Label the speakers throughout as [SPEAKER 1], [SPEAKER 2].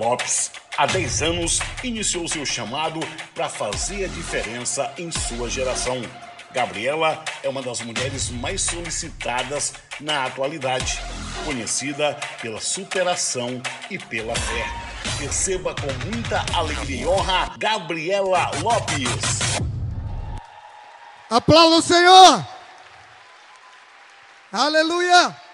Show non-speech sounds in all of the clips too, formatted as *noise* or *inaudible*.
[SPEAKER 1] Lopes, há 10 anos, iniciou seu chamado para fazer a diferença em sua geração. Gabriela é uma das mulheres mais solicitadas na atualidade, conhecida pela superação e pela fé. Receba com muita alegria e honra Gabriela Lopes.
[SPEAKER 2] Aplauda o Senhor! Aleluia!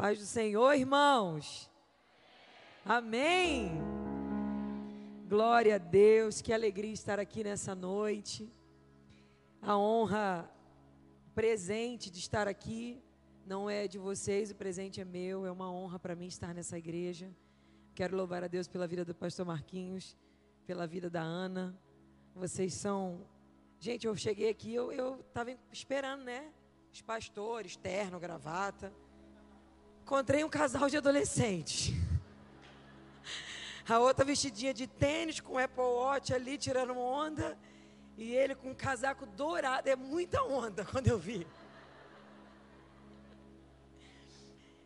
[SPEAKER 3] Paz do Senhor, irmãos. Amém. Glória a Deus, que alegria estar aqui nessa noite. A honra presente de estar aqui não é de vocês, o presente é meu. É uma honra para mim estar nessa igreja. Quero louvar a Deus pela vida do pastor Marquinhos, pela vida da Ana. Vocês são. Gente, eu cheguei aqui, eu estava esperando, né? Os pastores, terno, gravata encontrei um casal de adolescentes. A outra vestidinha de tênis com Apple Watch ali tirando onda. E ele com um casaco dourado. É muita onda quando eu vi.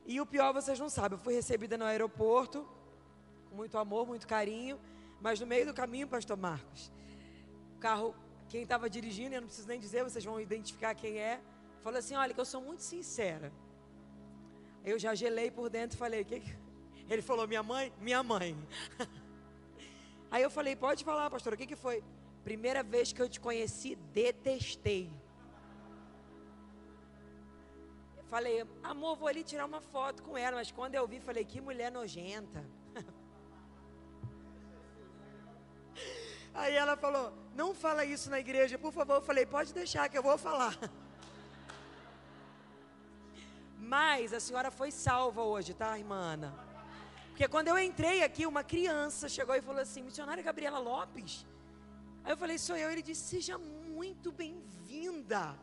[SPEAKER 3] E o pior vocês não sabem. Eu fui recebida no aeroporto. Com muito amor, muito carinho. Mas no meio do caminho, pastor Marcos. O carro, quem estava dirigindo, eu não preciso nem dizer, vocês vão identificar quem é. Falou assim: olha, que eu sou muito sincera. Eu já gelei por dentro e falei, que ele falou, minha mãe? Minha mãe. *laughs* Aí eu falei, pode falar, pastor, o que, que foi? Primeira vez que eu te conheci, detestei. Eu falei, amor, vou ali tirar uma foto com ela, mas quando eu vi, falei, que mulher nojenta. *laughs* Aí ela falou, não fala isso na igreja, por favor. Eu falei, pode deixar que eu vou falar. *laughs* Mas a senhora foi salva hoje, tá, irmã Ana? Porque quando eu entrei aqui, uma criança chegou e falou assim: missionária Gabriela Lopes. Aí eu falei: sou eu. Ele disse: seja muito bem-vinda.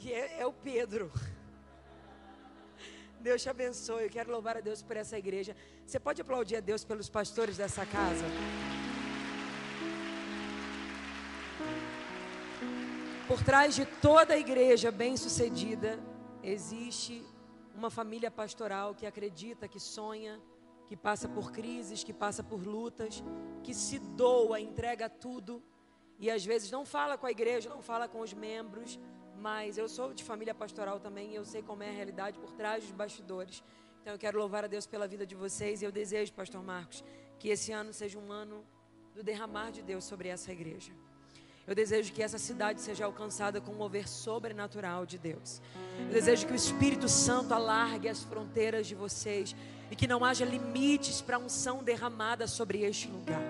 [SPEAKER 3] E é, é o Pedro. *laughs* Deus te abençoe. Eu quero louvar a Deus por essa igreja. Você pode aplaudir a Deus pelos pastores dessa casa? Por trás de toda a igreja bem-sucedida, Existe uma família pastoral que acredita, que sonha, que passa por crises, que passa por lutas, que se doa, entrega tudo e às vezes não fala com a igreja, não fala com os membros, mas eu sou de família pastoral também e eu sei como é a realidade por trás dos bastidores. Então eu quero louvar a Deus pela vida de vocês e eu desejo, pastor Marcos, que esse ano seja um ano do derramar de Deus sobre essa igreja. Eu desejo que essa cidade seja alcançada com um mover sobrenatural de Deus. Eu desejo que o Espírito Santo alargue as fronteiras de vocês e que não haja limites para a unção derramada sobre este lugar.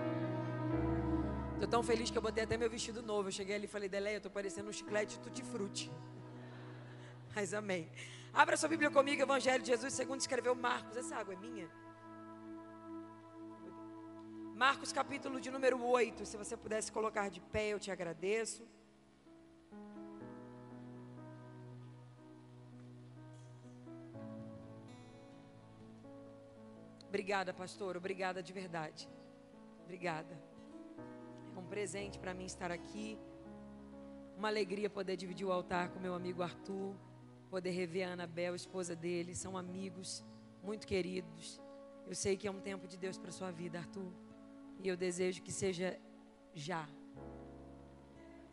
[SPEAKER 3] Estou tão feliz que eu botei até meu vestido novo. Eu cheguei ali e falei, Deleia, eu estou parecendo um chiclete tutti-frutti. *laughs* Mas amém. Abra sua Bíblia comigo, Evangelho de Jesus, segundo escreveu Marcos. Essa água é minha? Marcos capítulo de número 8. Se você pudesse colocar de pé, eu te agradeço. Obrigada, pastor. Obrigada de verdade. Obrigada. É um presente para mim estar aqui. Uma alegria poder dividir o altar com meu amigo Arthur. Poder rever a Anabel, esposa dele. São amigos muito queridos. Eu sei que é um tempo de Deus para sua vida, Arthur. E eu desejo que seja já.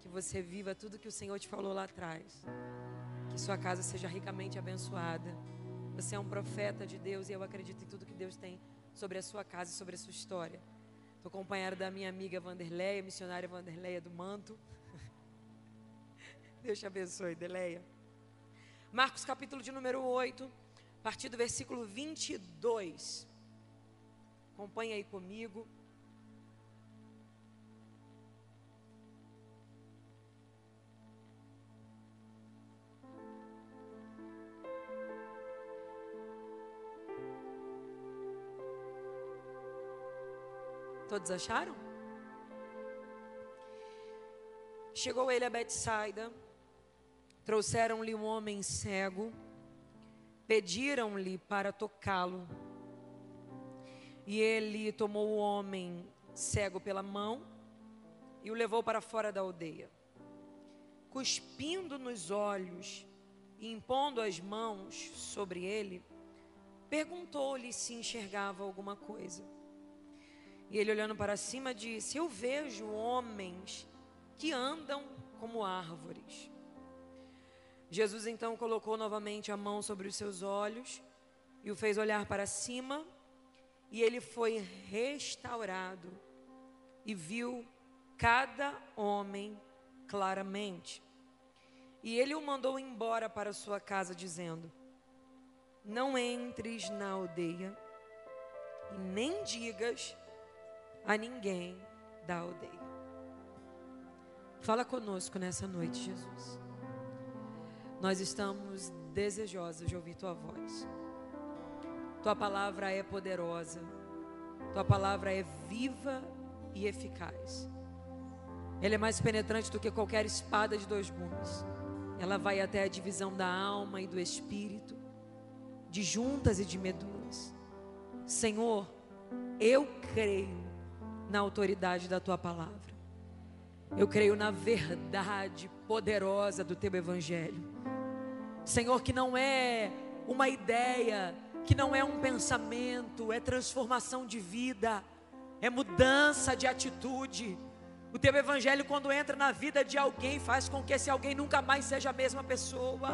[SPEAKER 3] Que você viva tudo que o Senhor te falou lá atrás. Que sua casa seja ricamente abençoada. Você é um profeta de Deus e eu acredito em tudo que Deus tem sobre a sua casa e sobre a sua história. Estou acompanhada da minha amiga Vanderleia, missionária Vanderleia do Manto. *laughs* Deus te abençoe, Deleia. Marcos capítulo de número 8, a partir do versículo 22. Acompanhe aí comigo. Todos acharam? Chegou ele a Betsaida, trouxeram-lhe um homem cego, pediram-lhe para tocá-lo. E ele tomou o homem cego pela mão e o levou para fora da aldeia. Cuspindo nos olhos e impondo as mãos sobre ele, perguntou-lhe se enxergava alguma coisa. E ele, olhando para cima, disse: Eu vejo homens que andam como árvores. Jesus então colocou novamente a mão sobre os seus olhos e o fez olhar para cima, e ele foi restaurado e viu cada homem claramente. E ele o mandou embora para sua casa, dizendo: Não entres na aldeia e nem digas a ninguém da aldeia. Fala conosco nessa noite, Jesus. Nós estamos desejosos de ouvir tua voz. Tua palavra é poderosa. Tua palavra é viva e eficaz. Ela é mais penetrante do que qualquer espada de dois gumes. Ela vai até a divisão da alma e do espírito, de juntas e de medulas. Senhor, eu creio na autoridade da tua palavra. Eu creio na verdade poderosa do teu evangelho. Senhor, que não é uma ideia, que não é um pensamento, é transformação de vida, é mudança de atitude. O teu evangelho, quando entra na vida de alguém, faz com que esse alguém nunca mais seja a mesma pessoa.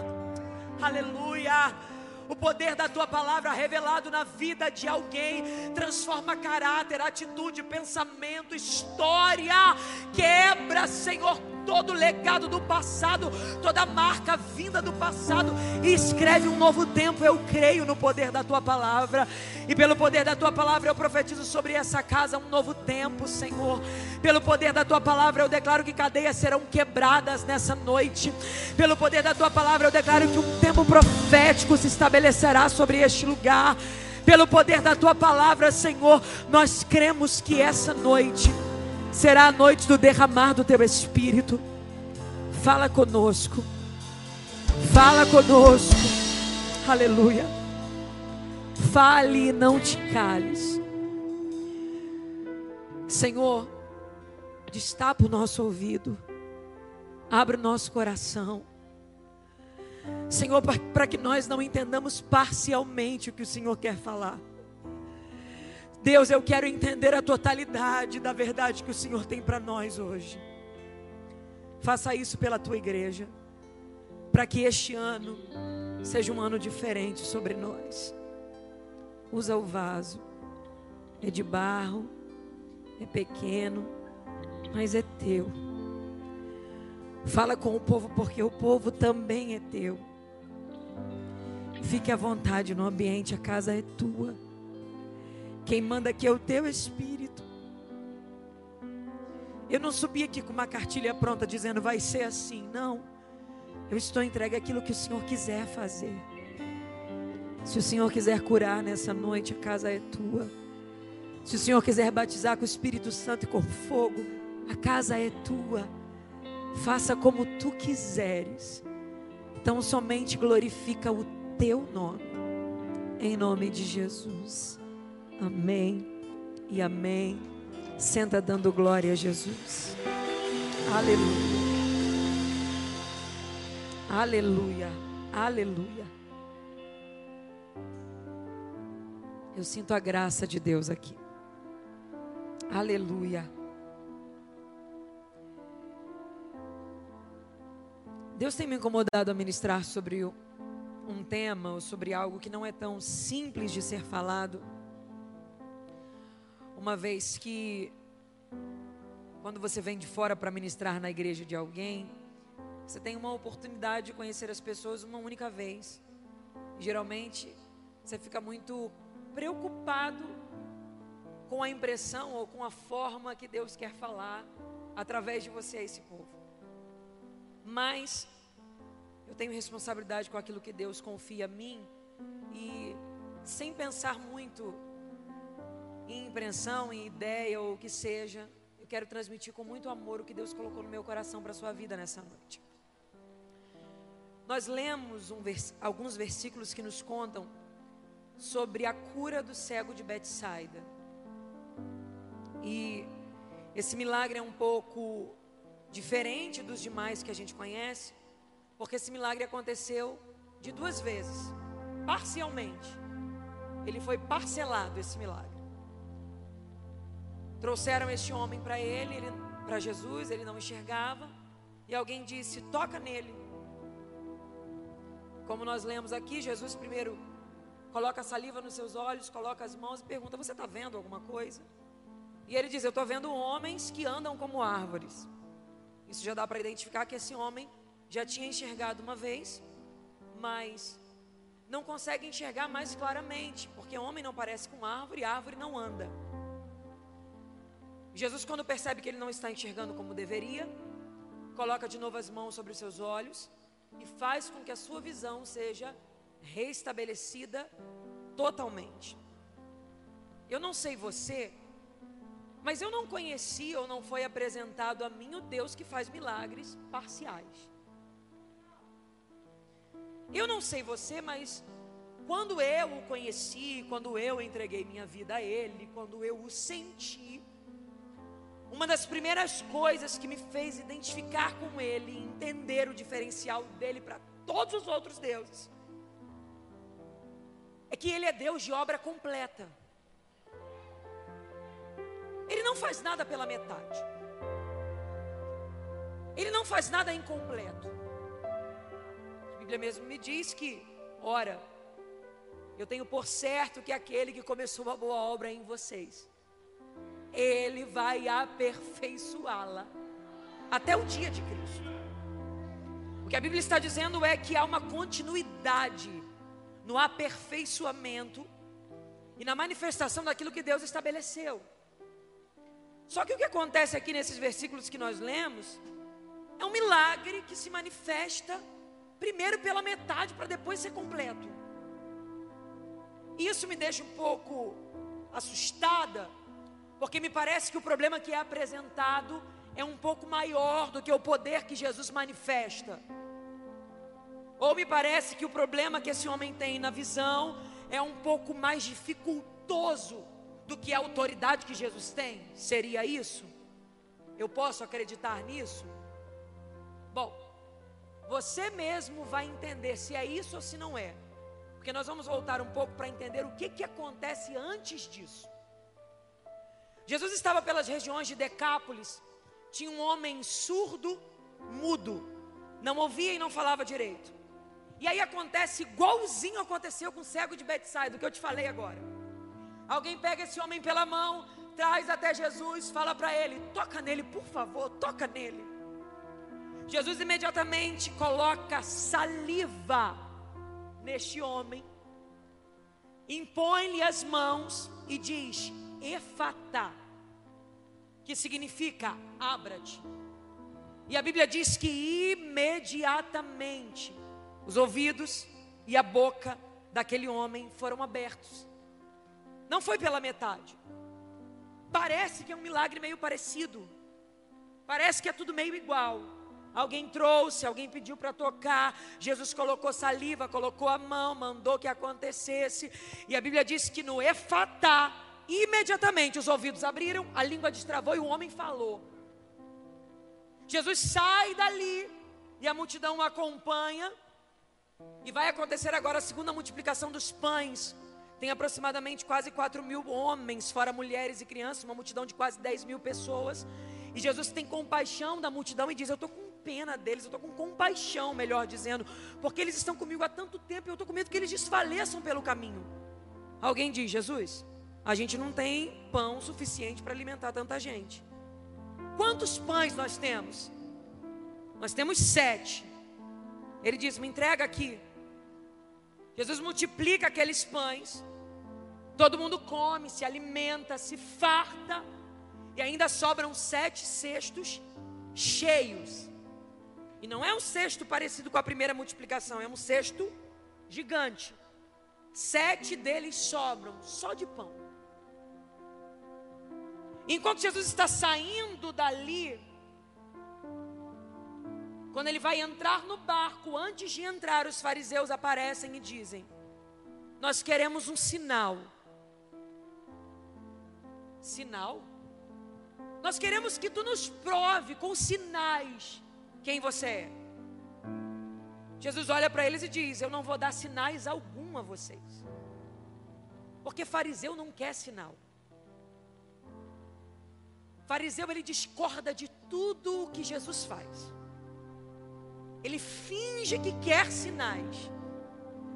[SPEAKER 3] Aleluia. O poder da tua palavra revelado na vida de alguém transforma caráter, atitude, pensamento, história. Quebra, Senhor, todo legado do passado, toda marca vinda do passado e escreve um novo tempo. Eu creio no poder da tua palavra e pelo poder da tua palavra eu profetizo sobre essa casa um novo tempo, Senhor. Pelo poder da tua palavra eu declaro que cadeias serão quebradas nessa noite. Pelo poder da tua palavra eu declaro que um tempo profético se estabelecerá sobre este lugar. Pelo poder da tua palavra, Senhor, nós cremos que essa noite será a noite do derramar do teu espírito. Fala conosco. Fala conosco. Aleluia. Fale e não te cales. Senhor, destapa o nosso ouvido. Abre o nosso coração. Senhor, para que nós não entendamos parcialmente o que o Senhor quer falar. Deus, eu quero entender a totalidade da verdade que o Senhor tem para nós hoje. Faça isso pela tua igreja, para que este ano seja um ano diferente sobre nós. Usa o vaso, é de barro, é pequeno, mas é teu. Fala com o povo, porque o povo também é teu. Fique à vontade no ambiente, a casa é tua. Quem manda aqui é o teu espírito. Eu não subi aqui com uma cartilha pronta dizendo vai ser assim. Não. Eu estou entregue àquilo que o Senhor quiser fazer. Se o Senhor quiser curar nessa noite, a casa é tua. Se o Senhor quiser batizar com o Espírito Santo e com fogo, a casa é tua. Faça como tu quiseres. Então somente glorifica o teu nome. Em nome de Jesus. Amém e amém. Senta dando glória a Jesus. Aleluia. Aleluia. Aleluia. Eu sinto a graça de Deus aqui. Aleluia. Deus tem me incomodado a ministrar sobre um tema ou sobre algo que não é tão simples de ser falado uma vez que quando você vem de fora para ministrar na igreja de alguém, você tem uma oportunidade de conhecer as pessoas uma única vez. geralmente você fica muito preocupado com a impressão ou com a forma que Deus quer falar através de você a esse povo. Mas eu tenho responsabilidade com aquilo que Deus confia a mim e sem pensar muito em impressão, em ideia ou o que seja, eu quero transmitir com muito amor o que Deus colocou no meu coração para a sua vida nessa noite. Nós lemos um vers alguns versículos que nos contam sobre a cura do cego de Betsaida. E esse milagre é um pouco diferente dos demais que a gente conhece, porque esse milagre aconteceu de duas vezes, parcialmente. Ele foi parcelado esse milagre. Trouxeram este homem para ele, ele para Jesus, ele não enxergava, e alguém disse: "Toca nele". Como nós lemos aqui, Jesus primeiro coloca saliva nos seus olhos, coloca as mãos e pergunta: "Você está vendo alguma coisa?" E ele diz: Eu estou vendo homens que andam como árvores. Isso já dá para identificar que esse homem já tinha enxergado uma vez, mas não consegue enxergar mais claramente, porque homem não parece com árvore, árvore não anda. Jesus, quando percebe que ele não está enxergando como deveria, coloca de novo as mãos sobre os seus olhos e faz com que a sua visão seja restabelecida totalmente. Eu não sei você, mas eu não conhecia ou não foi apresentado a mim o Deus que faz milagres parciais. Eu não sei você, mas quando eu o conheci, quando eu entreguei minha vida a Ele, quando eu o senti, uma das primeiras coisas que me fez identificar com Ele, entender o diferencial dele para todos os outros deuses, é que Ele é Deus de obra completa. Ele não faz nada pela metade. Ele não faz nada incompleto. A Bíblia mesmo me diz que, ora, eu tenho por certo que aquele que começou uma boa obra em vocês, ele vai aperfeiçoá-la até o dia de Cristo. O que a Bíblia está dizendo é que há uma continuidade no aperfeiçoamento e na manifestação daquilo que Deus estabeleceu. Só que o que acontece aqui nesses versículos que nós lemos é um milagre que se manifesta primeiro pela metade para depois ser completo. Isso me deixa um pouco assustada, porque me parece que o problema que é apresentado é um pouco maior do que o poder que Jesus manifesta. Ou me parece que o problema que esse homem tem na visão é um pouco mais dificultoso do que a autoridade que Jesus tem? Seria isso? Eu posso acreditar nisso? Bom, você mesmo vai entender se é isso ou se não é. Porque nós vamos voltar um pouco para entender o que, que acontece antes disso. Jesus estava pelas regiões de Decápolis, tinha um homem surdo, mudo, não ouvia e não falava direito. E aí acontece igualzinho aconteceu com o cego de Betsaida, que eu te falei agora. Alguém pega esse homem pela mão, traz até Jesus, fala para ele: toca nele, por favor, toca nele. Jesus imediatamente coloca saliva neste homem, impõe-lhe as mãos e diz: Efatá, que significa abra-te. E a Bíblia diz que imediatamente os ouvidos e a boca daquele homem foram abertos. Não foi pela metade. Parece que é um milagre meio parecido. Parece que é tudo meio igual. Alguém trouxe, alguém pediu para tocar. Jesus colocou saliva, colocou a mão, mandou que acontecesse. E a Bíblia diz que no Efatá, imediatamente os ouvidos abriram, a língua destravou e o homem falou. Jesus sai dali e a multidão o acompanha. E vai acontecer agora a segunda multiplicação dos pães. Tem aproximadamente quase 4 mil homens, fora mulheres e crianças, uma multidão de quase 10 mil pessoas. E Jesus tem compaixão da multidão e diz: Eu estou com pena deles, eu estou com compaixão, melhor dizendo, porque eles estão comigo há tanto tempo e eu estou com medo que eles desfaleçam pelo caminho. Alguém diz: Jesus, a gente não tem pão suficiente para alimentar tanta gente. Quantos pães nós temos? Nós temos sete. Ele diz: Me entrega aqui. Jesus multiplica aqueles pães. Todo mundo come, se alimenta, se farta, e ainda sobram sete cestos cheios. E não é um cesto parecido com a primeira multiplicação, é um cesto gigante. Sete deles sobram só de pão. Enquanto Jesus está saindo dali, quando ele vai entrar no barco, antes de entrar, os fariseus aparecem e dizem: Nós queremos um sinal. Sinal? Nós queremos que tu nos prove com sinais quem você é. Jesus olha para eles e diz: Eu não vou dar sinais algum a vocês. Porque fariseu não quer sinal. Fariseu ele discorda de tudo o que Jesus faz. Ele finge que quer sinais.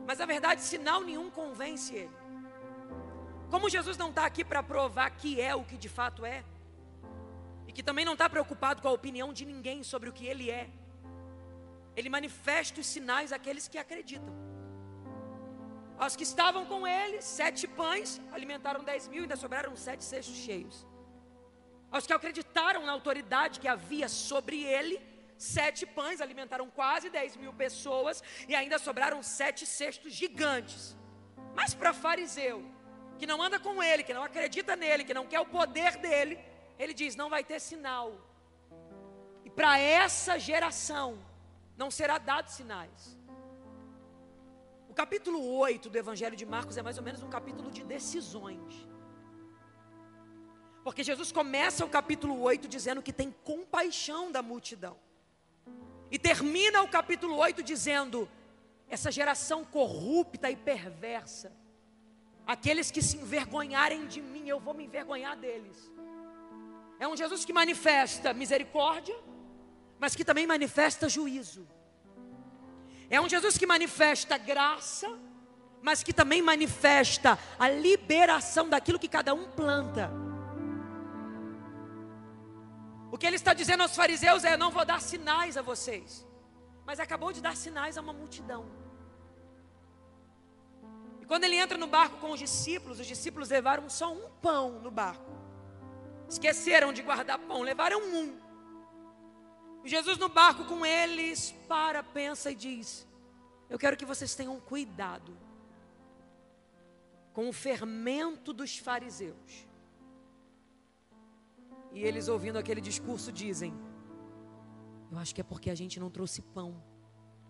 [SPEAKER 3] Mas na verdade, sinal nenhum convence ele. Como Jesus não está aqui para provar que é o que de fato é, e que também não está preocupado com a opinião de ninguém sobre o que ele é, ele manifesta os sinais àqueles que acreditam. Aos que estavam com ele, sete pães alimentaram dez mil, ainda sobraram sete cestos cheios. Aos que acreditaram na autoridade que havia sobre ele, sete pães alimentaram quase dez mil pessoas e ainda sobraram sete cestos gigantes. Mas para fariseu, que não anda com ele, que não acredita nele, que não quer o poder dele, ele diz: não vai ter sinal. E para essa geração, não será dado sinais. O capítulo 8 do Evangelho de Marcos é mais ou menos um capítulo de decisões. Porque Jesus começa o capítulo 8 dizendo que tem compaixão da multidão. E termina o capítulo 8 dizendo: essa geração corrupta e perversa, aqueles que se envergonharem de mim, eu vou me envergonhar deles. É um Jesus que manifesta misericórdia, mas que também manifesta juízo. É um Jesus que manifesta graça, mas que também manifesta a liberação daquilo que cada um planta. O que ele está dizendo aos fariseus é: não vou dar sinais a vocês, mas acabou de dar sinais a uma multidão. E quando ele entra no barco com os discípulos, os discípulos levaram só um pão no barco, esqueceram de guardar pão, levaram um. Jesus no barco com eles para, pensa e diz: Eu quero que vocês tenham cuidado com o fermento dos fariseus. E eles ouvindo aquele discurso dizem: Eu acho que é porque a gente não trouxe pão.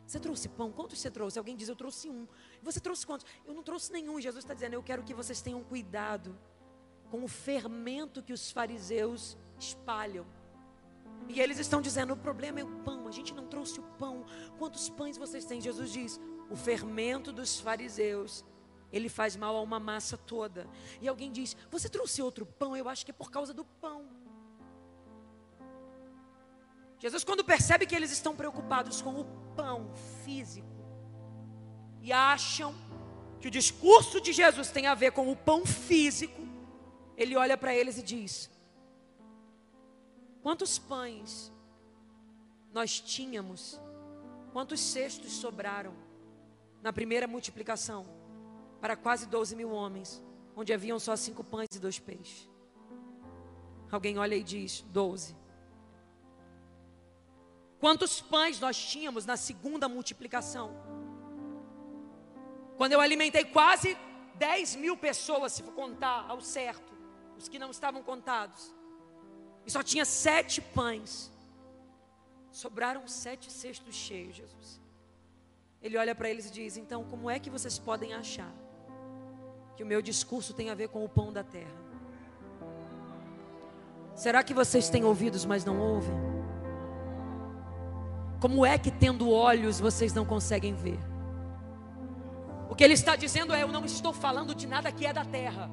[SPEAKER 3] Você trouxe pão? Quantos você trouxe? Alguém diz: Eu trouxe um. Você trouxe quantos? Eu não trouxe nenhum. Jesus está dizendo: Eu quero que vocês tenham cuidado com o fermento que os fariseus espalham. E eles estão dizendo: o problema é o pão, a gente não trouxe o pão. Quantos pães vocês têm? Jesus diz: o fermento dos fariseus, ele faz mal a uma massa toda. E alguém diz: você trouxe outro pão? Eu acho que é por causa do pão. Jesus, quando percebe que eles estão preocupados com o pão físico e acham que o discurso de Jesus tem a ver com o pão físico, ele olha para eles e diz: Quantos pães nós tínhamos? Quantos cestos sobraram na primeira multiplicação para quase 12 mil homens, onde haviam só cinco pães e dois peixes? Alguém olha e diz: 12. Quantos pães nós tínhamos na segunda multiplicação? Quando eu alimentei quase 10 mil pessoas, se for contar ao certo, os que não estavam contados e só tinha sete pães. Sobraram sete cestos cheios, Jesus. Ele olha para eles e diz: Então, como é que vocês podem achar que o meu discurso tem a ver com o pão da terra? Será que vocês têm ouvidos, mas não ouvem? Como é que, tendo olhos, vocês não conseguem ver? O que ele está dizendo é: Eu não estou falando de nada que é da terra.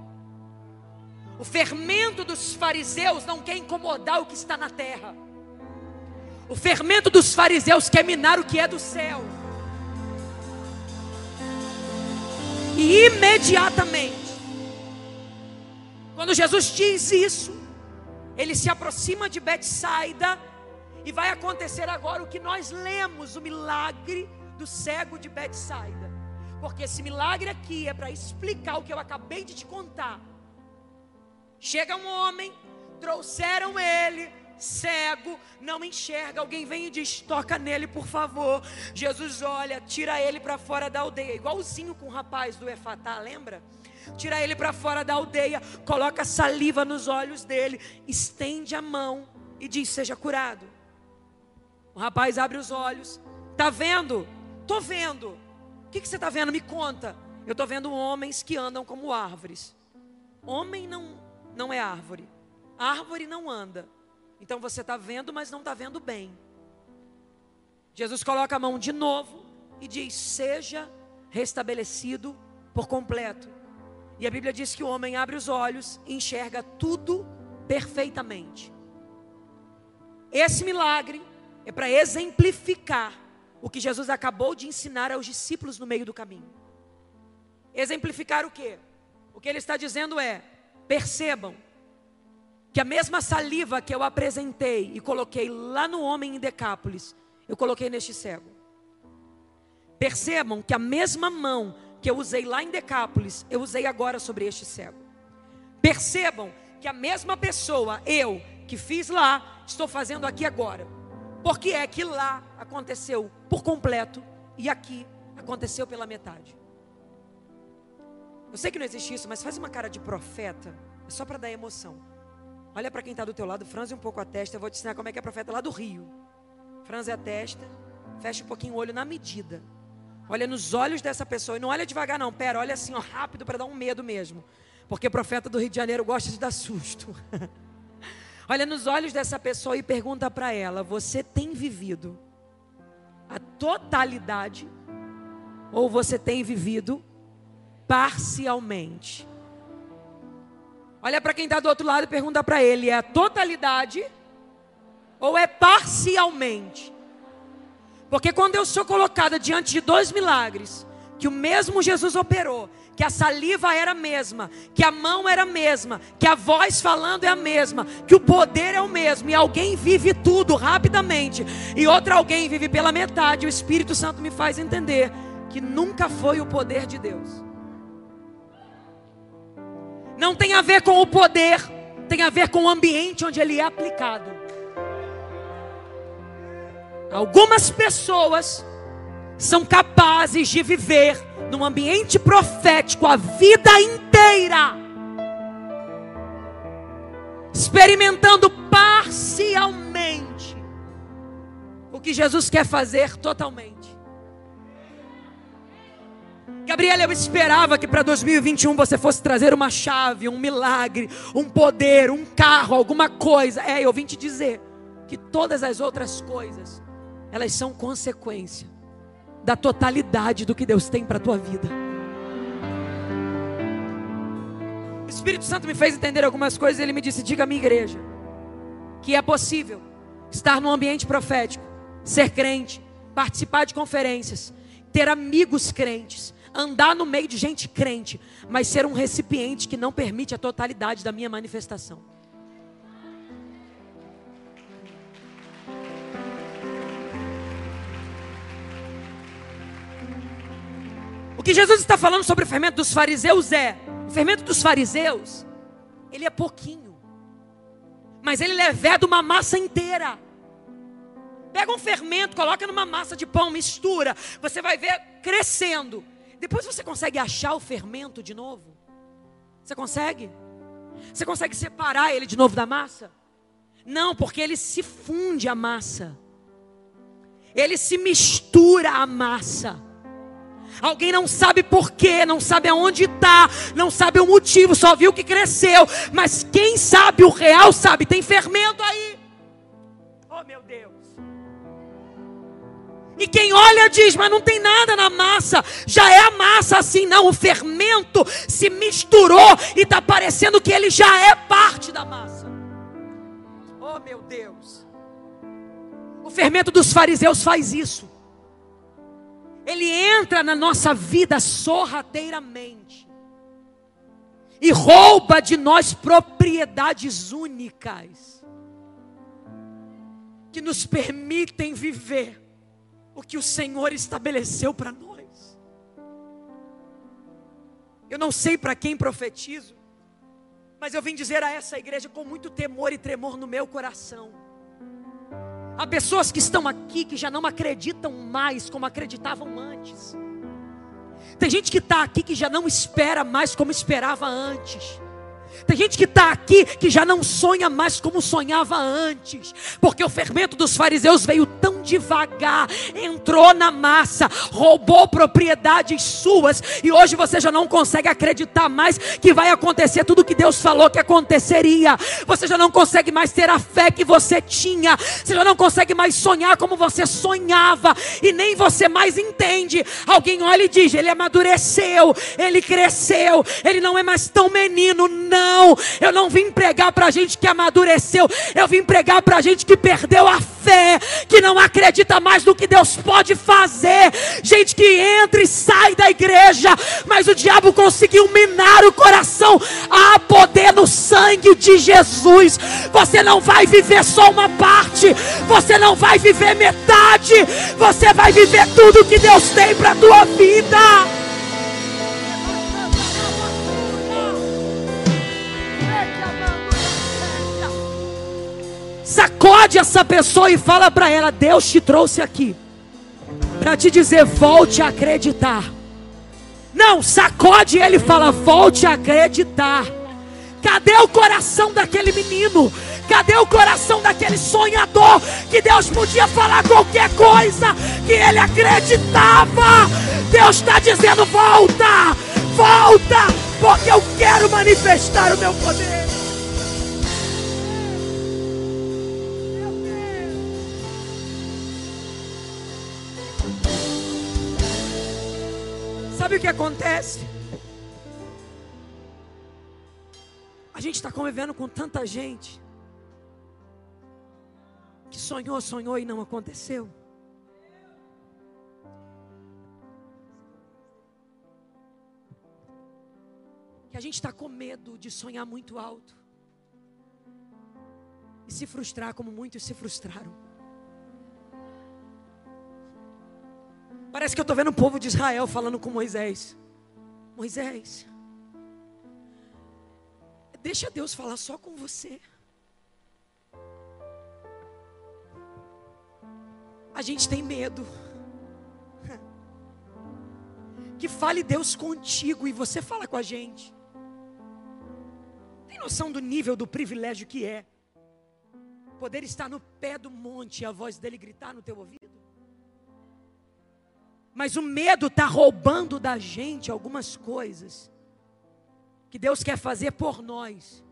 [SPEAKER 3] O fermento dos fariseus não quer incomodar o que está na terra. O fermento dos fariseus quer minar o que é do céu. E imediatamente, quando Jesus diz isso, ele se aproxima de Betsaida e vai acontecer agora o que nós lemos, o milagre do cego de Betsaida. Porque esse milagre aqui é para explicar o que eu acabei de te contar Chega um homem, trouxeram ele, cego, não enxerga. Alguém vem e diz: toca nele, por favor. Jesus olha, tira ele para fora da aldeia, igualzinho com o rapaz do Efatá, lembra? Tira ele para fora da aldeia, coloca saliva nos olhos dele, estende a mão e diz: seja curado. O rapaz abre os olhos, tá vendo? Tô vendo. O que, que você está vendo? Me conta. Eu estou vendo homens que andam como árvores. Homem não não é árvore. Árvore não anda. Então você está vendo, mas não está vendo bem. Jesus coloca a mão de novo e diz: Seja restabelecido por completo. E a Bíblia diz que o homem abre os olhos e enxerga tudo perfeitamente. Esse milagre é para exemplificar o que Jesus acabou de ensinar aos discípulos no meio do caminho. Exemplificar o quê? O que ele está dizendo é: percebam que a mesma saliva que eu apresentei e coloquei lá no homem em Decápolis, eu coloquei neste cego. Percebam que a mesma mão que eu usei lá em Decápolis, eu usei agora sobre este cego. Percebam que a mesma pessoa, eu, que fiz lá, estou fazendo aqui agora. Porque é que lá aconteceu por completo e aqui aconteceu pela metade. Eu sei que não existe isso, mas faz uma cara de profeta, é só para dar emoção. Olha para quem está do teu lado, franze um pouco a testa, eu vou te ensinar como é que é profeta lá do Rio. Franze a testa, fecha um pouquinho o olho na medida. Olha nos olhos dessa pessoa e não olha devagar não, pera, olha assim, ó, rápido para dar um medo mesmo. Porque profeta do Rio de Janeiro gosta de dar susto. *laughs* olha nos olhos dessa pessoa e pergunta para ela: Você tem vivido a totalidade ou você tem vivido parcialmente? Olha para quem está do outro lado e pergunta para ele: É a totalidade ou é parcialmente? Porque quando eu sou colocada diante de dois milagres, que o mesmo Jesus operou, que a saliva era a mesma, que a mão era a mesma, que a voz falando é a mesma, que o poder é o mesmo, e alguém vive tudo rapidamente, e outro alguém vive pela metade, o Espírito Santo me faz entender que nunca foi o poder de Deus. Não tem a ver com o poder, tem a ver com o ambiente onde ele é aplicado. Algumas pessoas são capazes de viver num ambiente profético a vida inteira, experimentando parcialmente o que Jesus quer fazer totalmente. Gabriela, eu esperava que para 2021 você fosse trazer uma chave, um milagre, um poder, um carro, alguma coisa. É, eu vim te dizer que todas as outras coisas elas são consequência da totalidade do que Deus tem para a tua vida. O Espírito Santo me fez entender algumas coisas ele me disse: diga à minha igreja que é possível estar num ambiente profético, ser crente, participar de conferências, ter amigos crentes, andar no meio de gente crente, mas ser um recipiente que não permite a totalidade da minha manifestação. O que Jesus está falando sobre o fermento dos fariseus é: o fermento dos fariseus, ele é pouquinho, mas ele leveda uma massa inteira. Pega um fermento, coloca numa massa de pão, mistura, você vai ver crescendo. Depois você consegue achar o fermento de novo? Você consegue? Você consegue separar ele de novo da massa? Não, porque ele se funde a massa. Ele se mistura à massa. Alguém não sabe porquê, não sabe aonde está, não sabe o motivo, só viu que cresceu. Mas quem sabe o real sabe, tem fermento aí. Oh meu Deus. E quem olha diz, mas não tem nada na massa, já é a massa assim, não. O fermento se misturou e está parecendo que ele já é parte da massa. Oh meu Deus. O fermento dos fariseus faz isso ele entra na nossa vida sorrateiramente e rouba de nós propriedades únicas que nos permitem viver o que o Senhor estabeleceu para nós. Eu não sei para quem profetizo, mas eu vim dizer a essa igreja com muito temor e tremor no meu coração Há pessoas que estão aqui que já não acreditam mais como acreditavam antes. Tem gente que está aqui que já não espera mais como esperava antes. Tem gente que está aqui que já não sonha mais como sonhava antes, porque o fermento dos fariseus veio tão devagar, entrou na massa, roubou propriedades suas, e hoje você já não consegue acreditar mais que vai acontecer tudo que Deus falou que aconteceria. Você já não consegue mais ter a fé que você tinha, você já não consegue mais sonhar como você sonhava, e nem você mais entende. Alguém olha e diz: ele amadureceu, ele cresceu, ele não é mais tão menino, não não. Eu não vim pregar para gente que amadureceu. Eu vim pregar para gente que perdeu a fé, que não acredita mais no que Deus pode fazer. Gente que entra e sai da igreja, mas o diabo conseguiu minar o coração. Há poder no sangue de Jesus. Você não vai viver só uma parte. Você não vai viver metade. Você vai viver tudo que Deus tem para tua vida. Sacode essa pessoa e fala para ela: Deus te trouxe aqui para te dizer, volte a acreditar. Não, sacode ele e fala: volte a acreditar. Cadê o coração daquele menino? Cadê o coração daquele sonhador que Deus podia falar qualquer coisa que ele acreditava? Deus está dizendo: volta, volta, porque eu quero manifestar o meu poder. Sabe o que acontece? A gente está convivendo com tanta gente que sonhou, sonhou e não aconteceu. Que a gente está com medo de sonhar muito alto e se frustrar como muitos se frustraram. Parece que eu estou vendo o povo de Israel falando com Moisés. Moisés, deixa Deus falar só com você. A gente tem medo. *laughs* Que fale Deus contigo e você fala com a gente. Tem noção do nível do privilégio que é? Poder estar no pé do monte e a voz dele gritar no teu ouvido? Mas o medo está roubando da gente algumas coisas que Deus quer fazer por nós.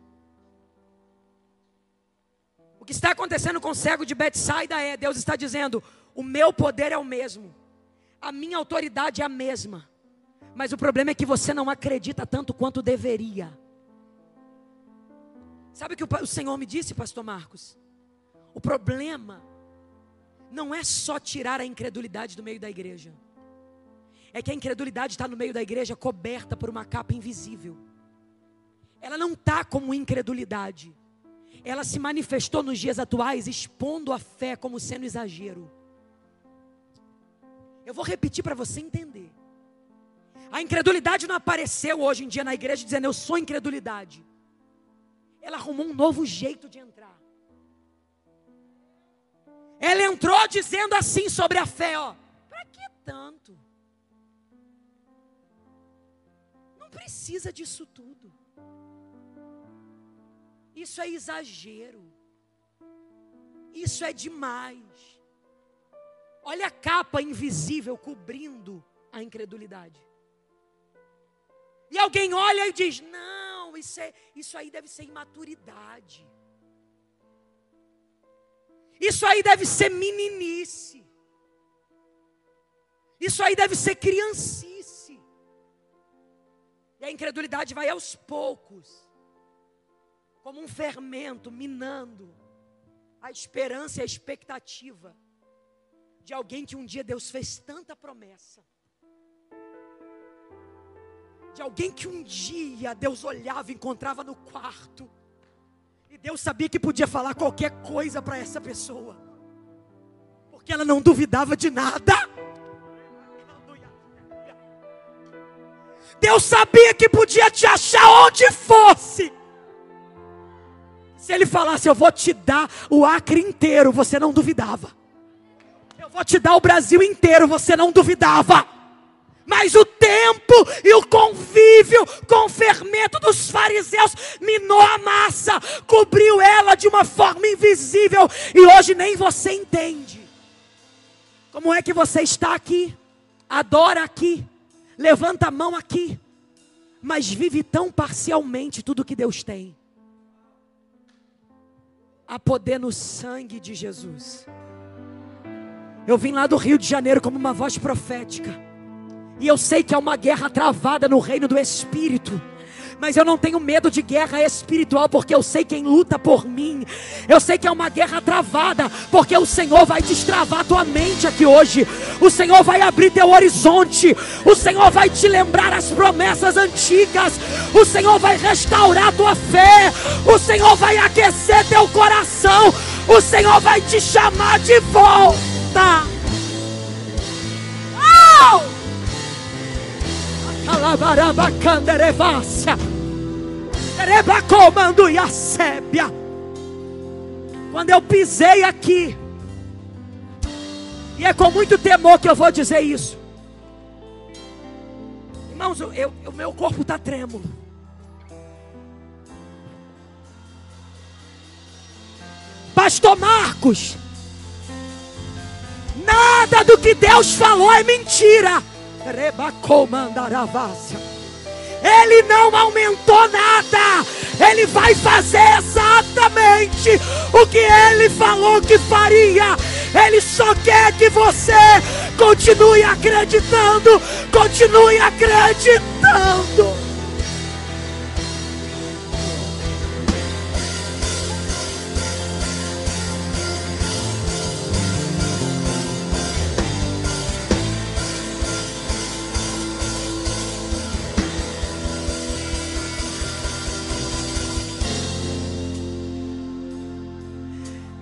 [SPEAKER 3] O que está acontecendo com o cego de Betsaida é: Deus está dizendo, o meu poder é o mesmo, a minha autoridade é a mesma, mas o problema é que você não acredita tanto quanto deveria. Sabe o que o Senhor me disse, Pastor Marcos? O problema não é só tirar a incredulidade do meio da igreja é que a incredulidade está no meio da igreja coberta por uma capa invisível. Ela não está como incredulidade. Ela se manifestou nos dias atuais expondo a fé como sendo exagero. Eu vou repetir para você entender. A incredulidade não apareceu hoje em dia na igreja dizendo eu sou incredulidade. Ela arrumou um novo jeito de entrar. Ela entrou dizendo assim sobre a fé, ó. Para que tanto? Precisa disso tudo. Isso é exagero. Isso é demais. Olha a capa invisível cobrindo a incredulidade. E alguém olha e diz: Não, isso, é, isso aí deve ser imaturidade. Isso aí deve ser meninice. Isso aí deve ser criancinha. E a incredulidade vai aos poucos, como um fermento, minando a esperança e a expectativa de alguém que um dia Deus fez tanta promessa. De alguém que um dia Deus olhava e encontrava no quarto. E Deus sabia que podia falar qualquer coisa para essa pessoa. Porque ela não duvidava de nada. Deus sabia que podia te achar onde fosse. Se ele falasse, eu vou te dar o Acre inteiro, você não duvidava. Eu vou te dar o Brasil inteiro, você não duvidava. Mas o tempo e o convívio com o fermento dos fariseus minou a massa, cobriu ela de uma forma invisível e hoje nem você entende. Como é que você está aqui? Adora aqui, levanta a mão aqui, mas vive tão parcialmente tudo que Deus tem. Há poder no sangue de Jesus. Eu vim lá do Rio de Janeiro como uma voz profética. E eu sei que há uma guerra travada no reino do Espírito mas eu não tenho medo de guerra espiritual, porque eu sei quem luta por mim. Eu sei que é uma guerra travada, porque o Senhor vai destravar tua mente aqui hoje. O Senhor vai abrir teu horizonte. O Senhor vai te lembrar as promessas antigas. O Senhor vai restaurar tua fé. O Senhor vai aquecer teu coração. O Senhor vai te chamar de volta. Oh! Comando e a sébia. Quando eu pisei aqui, e é com muito temor que eu vou dizer isso. Irmãos, eu, o meu corpo está trêmulo. Pastor Marcos, nada do que Deus falou é mentira. Ele não aumentou nada. Ele vai fazer exatamente o que ele falou que faria. Ele só quer que você continue acreditando, continue acreditando.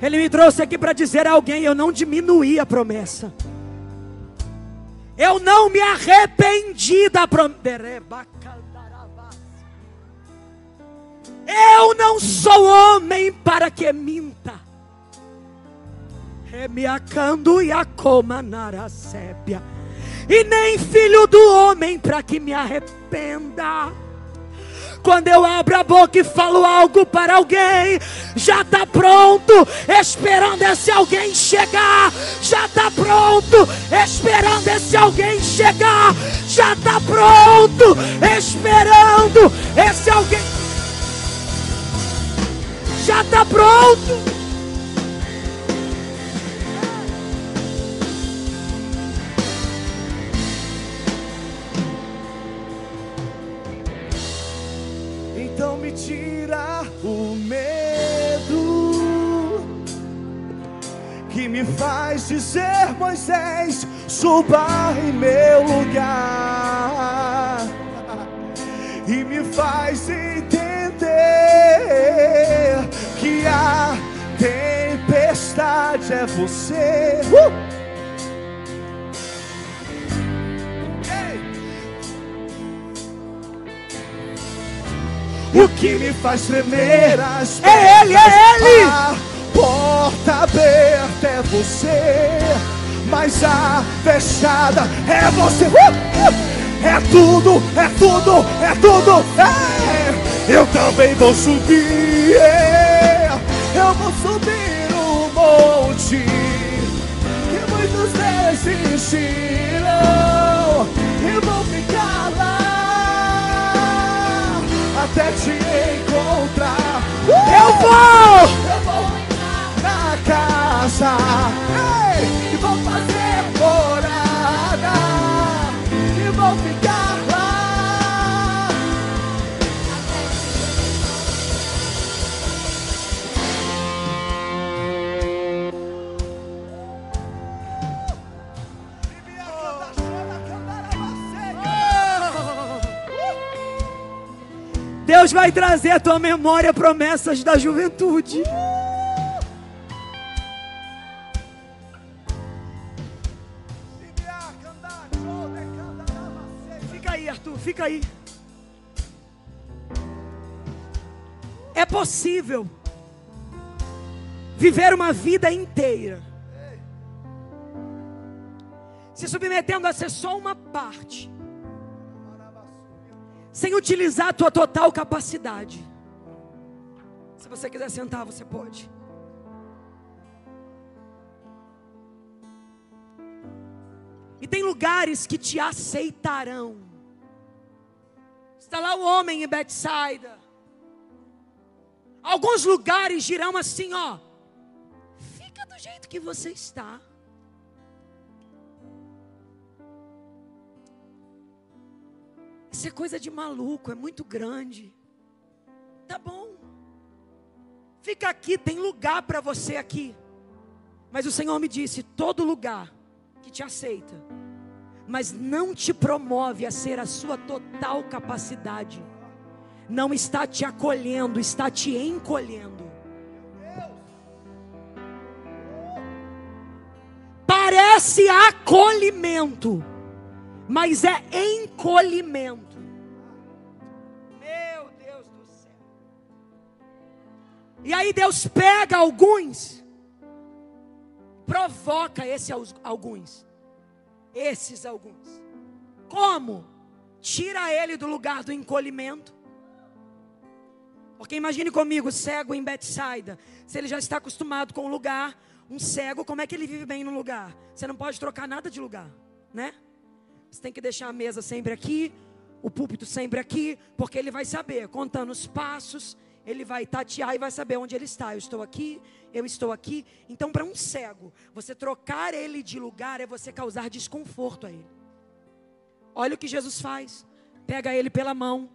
[SPEAKER 3] Ele me trouxe aqui para dizer a alguém: eu não diminuí a promessa. Eu não me arrependi da promessa. Eu não sou homem para que minta. Remiacando e a coma naracépia. E nem filho do homem para que me arrependa. Quando eu abro a boca e falo algo para alguém, já está pronto, esperando esse alguém chegar. Já está pronto, esperando esse alguém chegar. Já está pronto, esperando esse alguém. Já está pronto.
[SPEAKER 2] O medo que me faz dizer, Moisés, suba em meu lugar e me faz entender que a tempestade é você. Uh! O que me faz tremer as
[SPEAKER 3] É Ele, é Ele.
[SPEAKER 2] A porta aberta é você, mas a fechada é você. Uh, uh. É tudo, é tudo, é tudo. É. Eu também vou subir. Eu vou subir o monte que muitos desistiram. Até te encontrar.
[SPEAKER 3] Uh! Eu vou!
[SPEAKER 2] Eu vou na casa Ei! e vou fazer morada e vou ficar
[SPEAKER 3] Deus vai trazer à tua memória promessas da juventude. Fica aí, Arthur, fica aí. É possível viver uma vida inteira se submetendo a ser só uma parte sem utilizar a tua total capacidade. Se você quiser sentar, você pode. E tem lugares que te aceitarão. Está lá o homem em Betsaida. Alguns lugares dirão assim, ó. Fica do jeito que você está. Isso é coisa de maluco, é muito grande. Tá bom. Fica aqui, tem lugar para você aqui. Mas o Senhor me disse: todo lugar que te aceita, mas não te promove a ser a sua total capacidade, não está te acolhendo, está te encolhendo. Parece acolhimento, mas é encolhimento. Meu Deus do céu. E aí Deus pega alguns provoca esses alguns. Esses alguns. Como? Tira ele do lugar do encolhimento. Porque imagine comigo, cego em Betsaida. Se ele já está acostumado com o lugar, um cego, como é que ele vive bem no lugar? Você não pode trocar nada de lugar, né? Você tem que deixar a mesa sempre aqui, o púlpito sempre aqui, porque ele vai saber, contando os passos, ele vai tatear e vai saber onde ele está. Eu estou aqui, eu estou aqui. Então, para um cego, você trocar ele de lugar é você causar desconforto a ele. Olha o que Jesus faz: pega ele pela mão,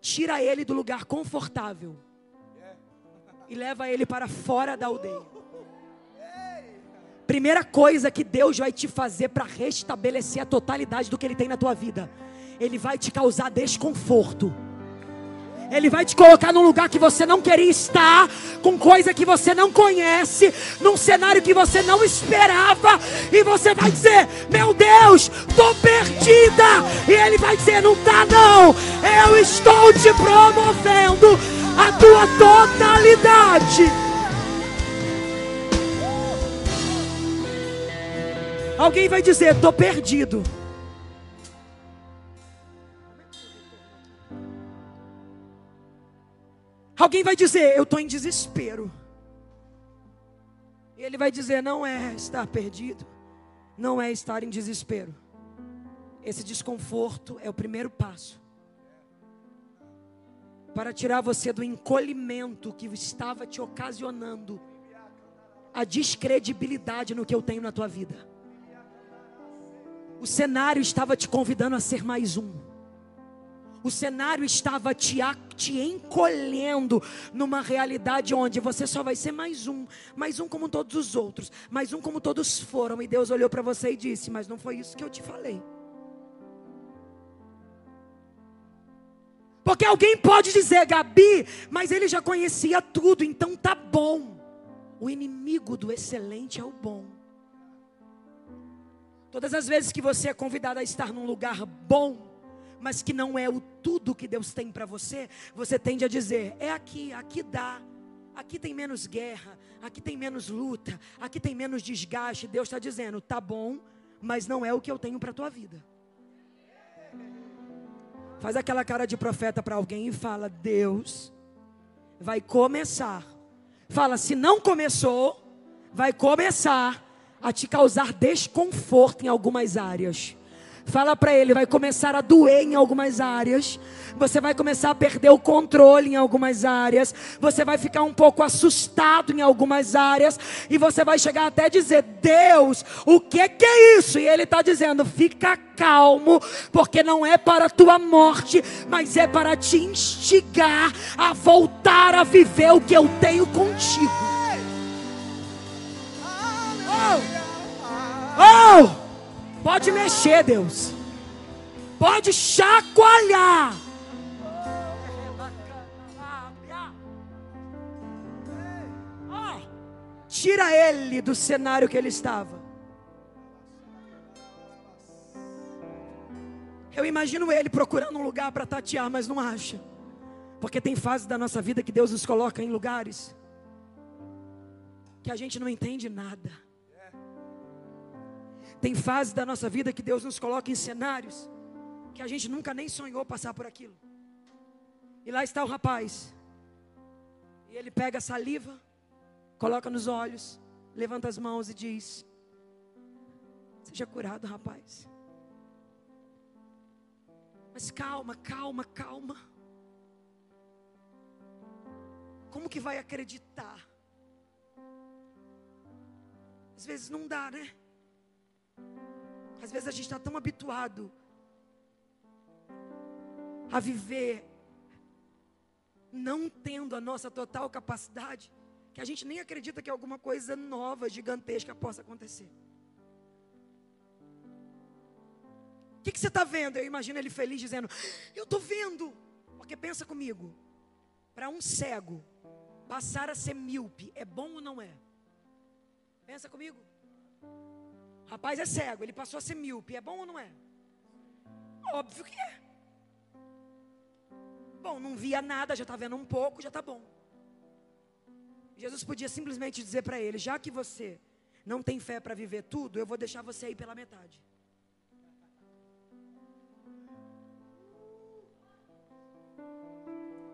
[SPEAKER 3] tira ele do lugar confortável e leva ele para fora da aldeia. Primeira coisa que Deus vai te fazer para restabelecer a totalidade do que Ele tem na tua vida, Ele vai te causar desconforto. Ele vai te colocar num lugar que você não queria estar, com coisa que você não conhece, num cenário que você não esperava, e você vai dizer: Meu Deus, estou perdida. E ele vai dizer: Não está, não. Eu estou te promovendo a tua totalidade. Alguém vai dizer: Estou perdido. Alguém vai dizer, eu estou em desespero. E ele vai dizer, não é estar perdido, não é estar em desespero. Esse desconforto é o primeiro passo para tirar você do encolhimento que estava te ocasionando a descredibilidade no que eu tenho na tua vida. O cenário estava te convidando a ser mais um. O cenário estava te, te encolhendo numa realidade onde você só vai ser mais um, mais um como todos os outros, mais um como todos foram. E Deus olhou para você e disse: Mas não foi isso que eu te falei. Porque alguém pode dizer, Gabi, mas ele já conhecia tudo, então tá bom. O inimigo do excelente é o bom. Todas as vezes que você é convidado a estar num lugar bom, mas que não é o tudo que Deus tem para você, você tende a dizer: é aqui, aqui dá. Aqui tem menos guerra, aqui tem menos luta, aqui tem menos desgaste. Deus está dizendo: tá bom, mas não é o que eu tenho para a tua vida. Faz aquela cara de profeta para alguém e fala: Deus vai começar. Fala, se não começou, vai começar a te causar desconforto em algumas áreas. Fala para ele, vai começar a doer em algumas áreas. Você vai começar a perder o controle em algumas áreas. Você vai ficar um pouco assustado em algumas áreas. E você vai chegar até dizer: Deus, o que, que é isso? E ele está dizendo: fica calmo, porque não é para a tua morte, mas é para te instigar a voltar a viver o que eu tenho contigo. Oh! oh! Pode mexer, Deus. Pode chacoalhar. Oh, tira ele do cenário que ele estava. Eu imagino ele procurando um lugar para tatear, mas não acha. Porque tem fases da nossa vida que Deus nos coloca em lugares que a gente não entende nada. Tem fases da nossa vida que Deus nos coloca em cenários que a gente nunca nem sonhou passar por aquilo. E lá está o rapaz. E ele pega a saliva, coloca nos olhos, levanta as mãos e diz: Seja curado, rapaz. Mas calma, calma, calma. Como que vai acreditar? Às vezes não dá, né? Às vezes a gente está tão habituado a viver não tendo a nossa total capacidade, que a gente nem acredita que alguma coisa nova, gigantesca possa acontecer. O que, que você está vendo? Eu imagino ele feliz dizendo: Eu estou vendo. Porque pensa comigo: para um cego passar a ser míope, é bom ou não é? Pensa comigo. Rapaz é cego, ele passou a ser míope, é bom ou não é? Óbvio que é. Bom, não via nada, já está vendo um pouco, já está bom. Jesus podia simplesmente dizer para ele: já que você não tem fé para viver tudo, eu vou deixar você ir pela metade.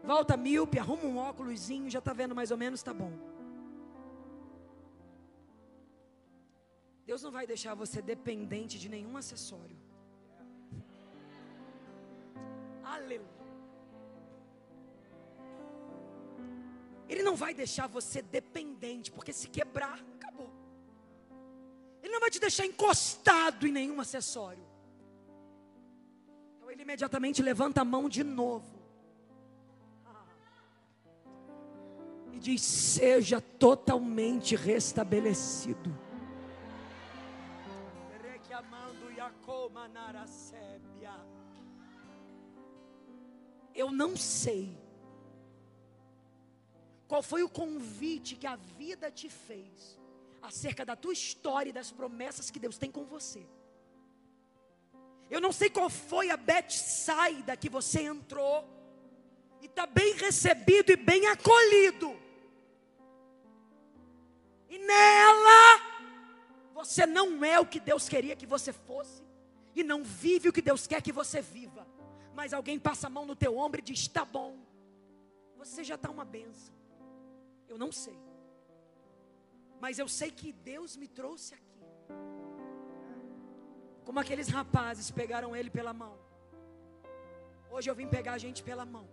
[SPEAKER 3] Volta míope, arruma um óculosinho, já está vendo mais ou menos, está bom. Deus não vai deixar você dependente de nenhum acessório. Aleluia. Ele não vai deixar você dependente, porque se quebrar, acabou. Ele não vai te deixar encostado em nenhum acessório. Então ele imediatamente levanta a mão de novo. E diz: Seja totalmente restabelecido. Eu não sei qual foi o convite que a vida te fez acerca da tua história e das promessas que Deus tem com você? Eu não sei qual foi a saída que você entrou e está bem recebido e bem acolhido. E nela você não é o que Deus queria que você fosse e não vive o que Deus quer que você viva. Mas alguém passa a mão no teu ombro e diz: "Tá bom. Você já está uma benção. Eu não sei. Mas eu sei que Deus me trouxe aqui. Como aqueles rapazes pegaram ele pela mão. Hoje eu vim pegar a gente pela mão.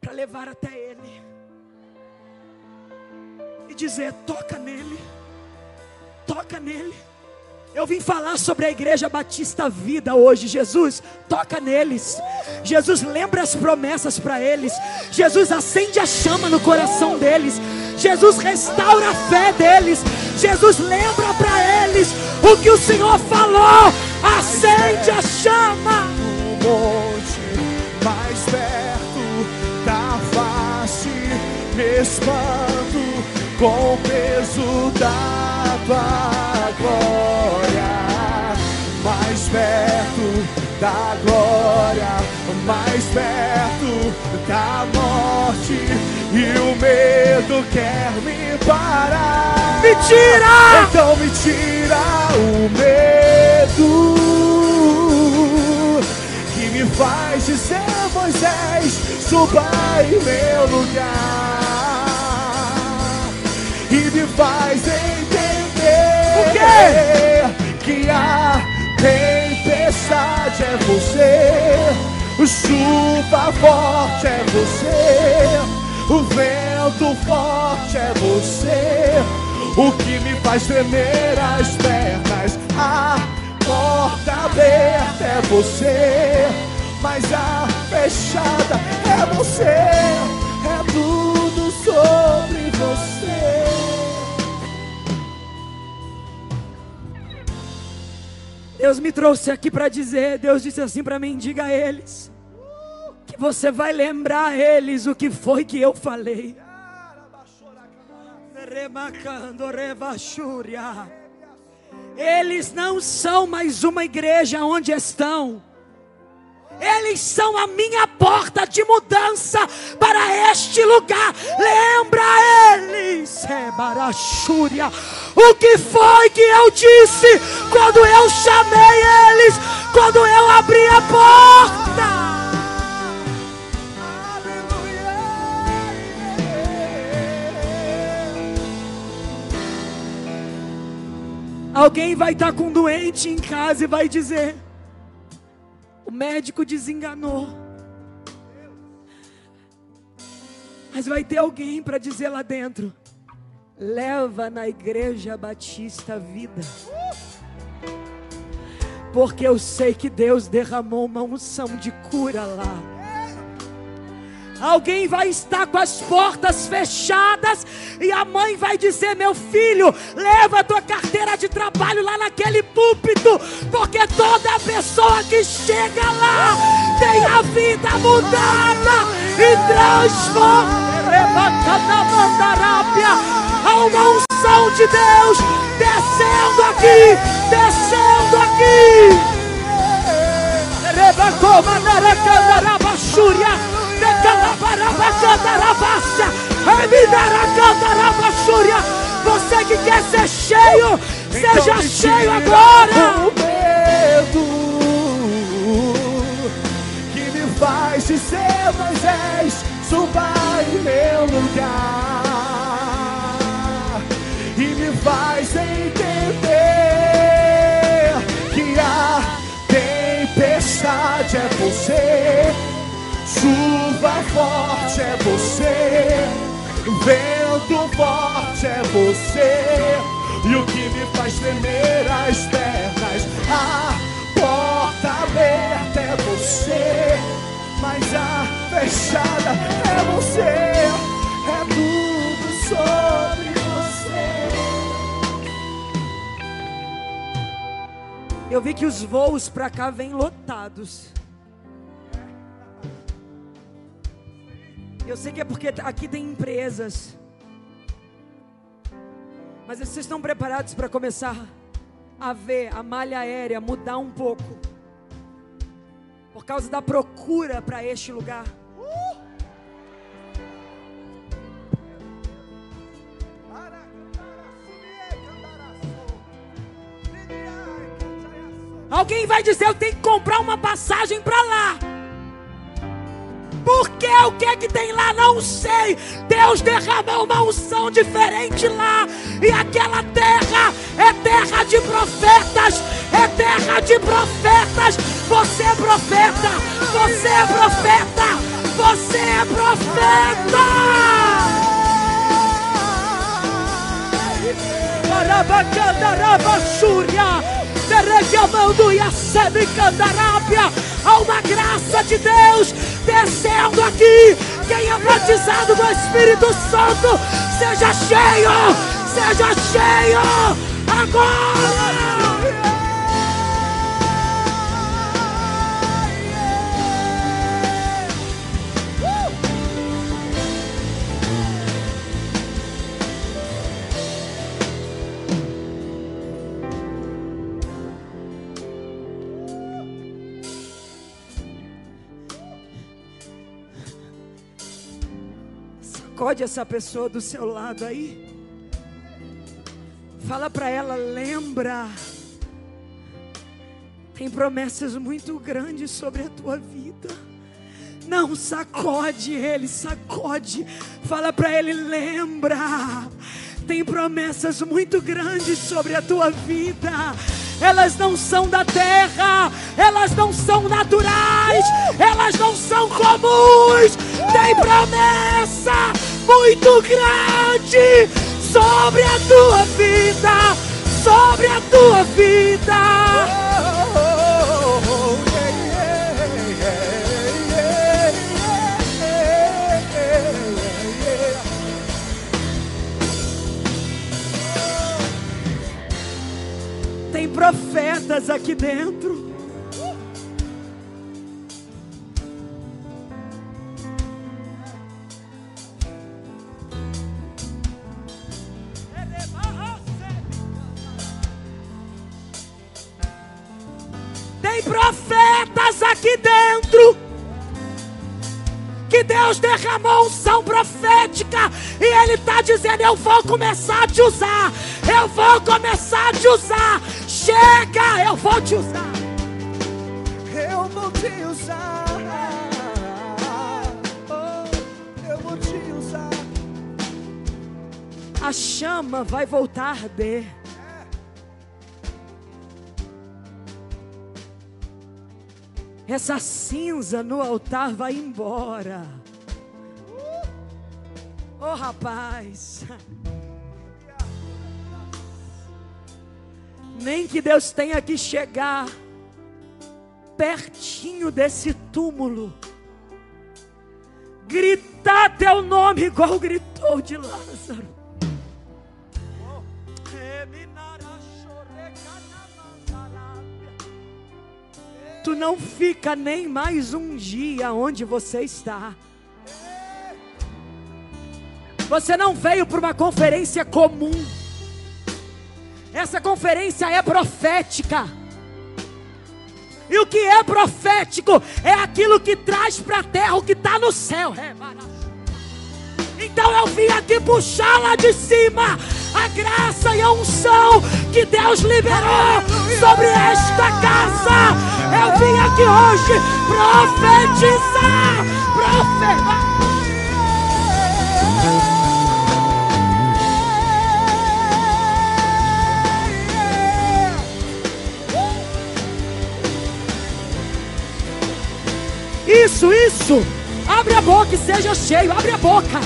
[SPEAKER 3] Para levar até ele. E dizer: toca nele. Toca nele. Eu vim falar sobre a igreja Batista Vida hoje. Jesus, toca neles. Jesus lembra as promessas para eles. Jesus acende a chama no coração deles. Jesus restaura a fé deles. Jesus lembra para eles o que o Senhor falou. Acende a chama.
[SPEAKER 2] Monte mais perto da face, me espanto com o peso da tua glória. Mais perto da glória, mais perto da morte, e o medo quer me parar.
[SPEAKER 3] Me tira!
[SPEAKER 2] Então me tira o medo que me faz dizer, Moisés, suba em meu lugar e me faz entender
[SPEAKER 3] o quê?
[SPEAKER 2] que a tempestade é você, chuva forte é você, o vento forte é você, o que me faz tremer as pernas, a porta aberta é você, mas a fechada é você,
[SPEAKER 3] Deus me trouxe aqui para dizer, Deus disse assim para mim, diga a eles que você vai lembrar a eles o que foi que eu falei. Eles não são mais uma igreja onde estão. Eles são a minha porta de mudança para este lugar. Lembra eles, Rebarachúria, o que foi que eu disse quando eu chamei eles, quando eu abri a porta. Alguém vai estar com um doente em casa e vai dizer: o médico desenganou. Mas vai ter alguém para dizer lá dentro: leva na igreja Batista Vida. Porque eu sei que Deus derramou uma unção de cura lá. Alguém vai estar com as portas fechadas e a mãe vai dizer: Meu filho, leva tua carteira de trabalho lá naquele púlpito, porque toda pessoa que chega lá tem a vida mudada e transforma. Há uma unção de Deus descendo aqui, descendo aqui. Rebacoma, Naracandarabachúria. Você que quer ser cheio, então seja cheio agora.
[SPEAKER 2] O medo que me faz dizer Moisés, suba em meu lugar forte é você, vento forte é você, e o que me faz tremer as pernas, a porta aberta é você, mas a fechada é você, é tudo sobre
[SPEAKER 3] você. Eu vi que os voos para cá vêm lotados. Eu sei que é porque aqui tem empresas. Mas vocês estão preparados para começar a ver a malha aérea mudar um pouco? Por causa da procura para este lugar. Alguém vai dizer: Eu tenho que comprar uma passagem para lá. Por que o que é que tem lá? Não sei. Deus derramou uma unção diferente lá. E aquela terra é terra de profetas. É terra de profetas. Você é profeta. Você é profeta. Você é profeta. Arabacandarabachúria. Derregamando e a candarábia. Há uma graça de Deus descendo aqui. Quem é batizado do Espírito Santo, seja cheio, seja cheio agora. Sacode essa pessoa do seu lado aí. Fala para ela, lembra. Tem promessas muito grandes sobre a tua vida. Não sacode ele, sacode. Fala para ele, lembra. Tem promessas muito grandes sobre a tua vida. Elas não são da terra, elas não são naturais, elas não são comuns. Tem promessa muito grande sobre a tua vida, sobre a tua vida. Tem profetas aqui dentro. Aqui dentro. Que Deus derramou unção profética e Ele está dizendo: Eu vou começar a te usar, eu vou começar a te usar. Chega, eu vou te usar.
[SPEAKER 2] Eu vou te usar. Oh, eu vou te usar.
[SPEAKER 3] A chama vai voltar a arder. Essa cinza no altar vai embora. Oh, rapaz. Nem que Deus tenha que chegar pertinho desse túmulo, gritar teu nome igual gritou de Lázaro. Tu não fica nem mais um dia onde você está. Você não veio para uma conferência comum. Essa conferência é profética. E o que é profético é aquilo que traz para a terra o que está no céu. Então eu vim aqui puxar lá de cima a graça e a unção que Deus liberou sobre esta casa. Eu vim aqui hoje profetizar, profetizar. Isso, isso. Abre a boca e seja cheio. Abre a boca.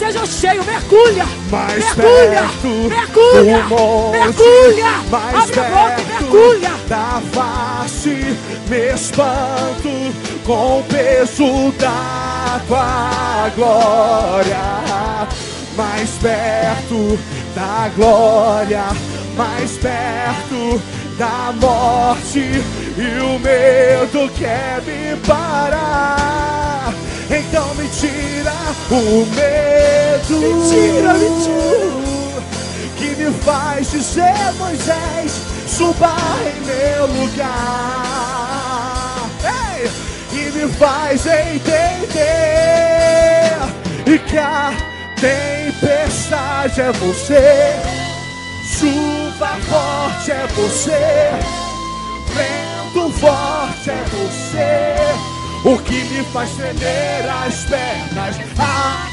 [SPEAKER 3] Seja cheio, mergulha, mais mergulha, perto, mergulha, mergulha, mais abre perto, a boca, mergulha.
[SPEAKER 2] Da face me espanto com o peso da tua glória, mais perto da glória, mais perto da morte e o medo quer me parar. Então me tira o medo.
[SPEAKER 3] Me tira, me tira.
[SPEAKER 2] Que me faz dizer, Moisés, suba em meu lugar. Ei! E me faz entender e que a tempestade é você. Chuva forte é você. Vento forte é você o que me faz tremer as pernas. A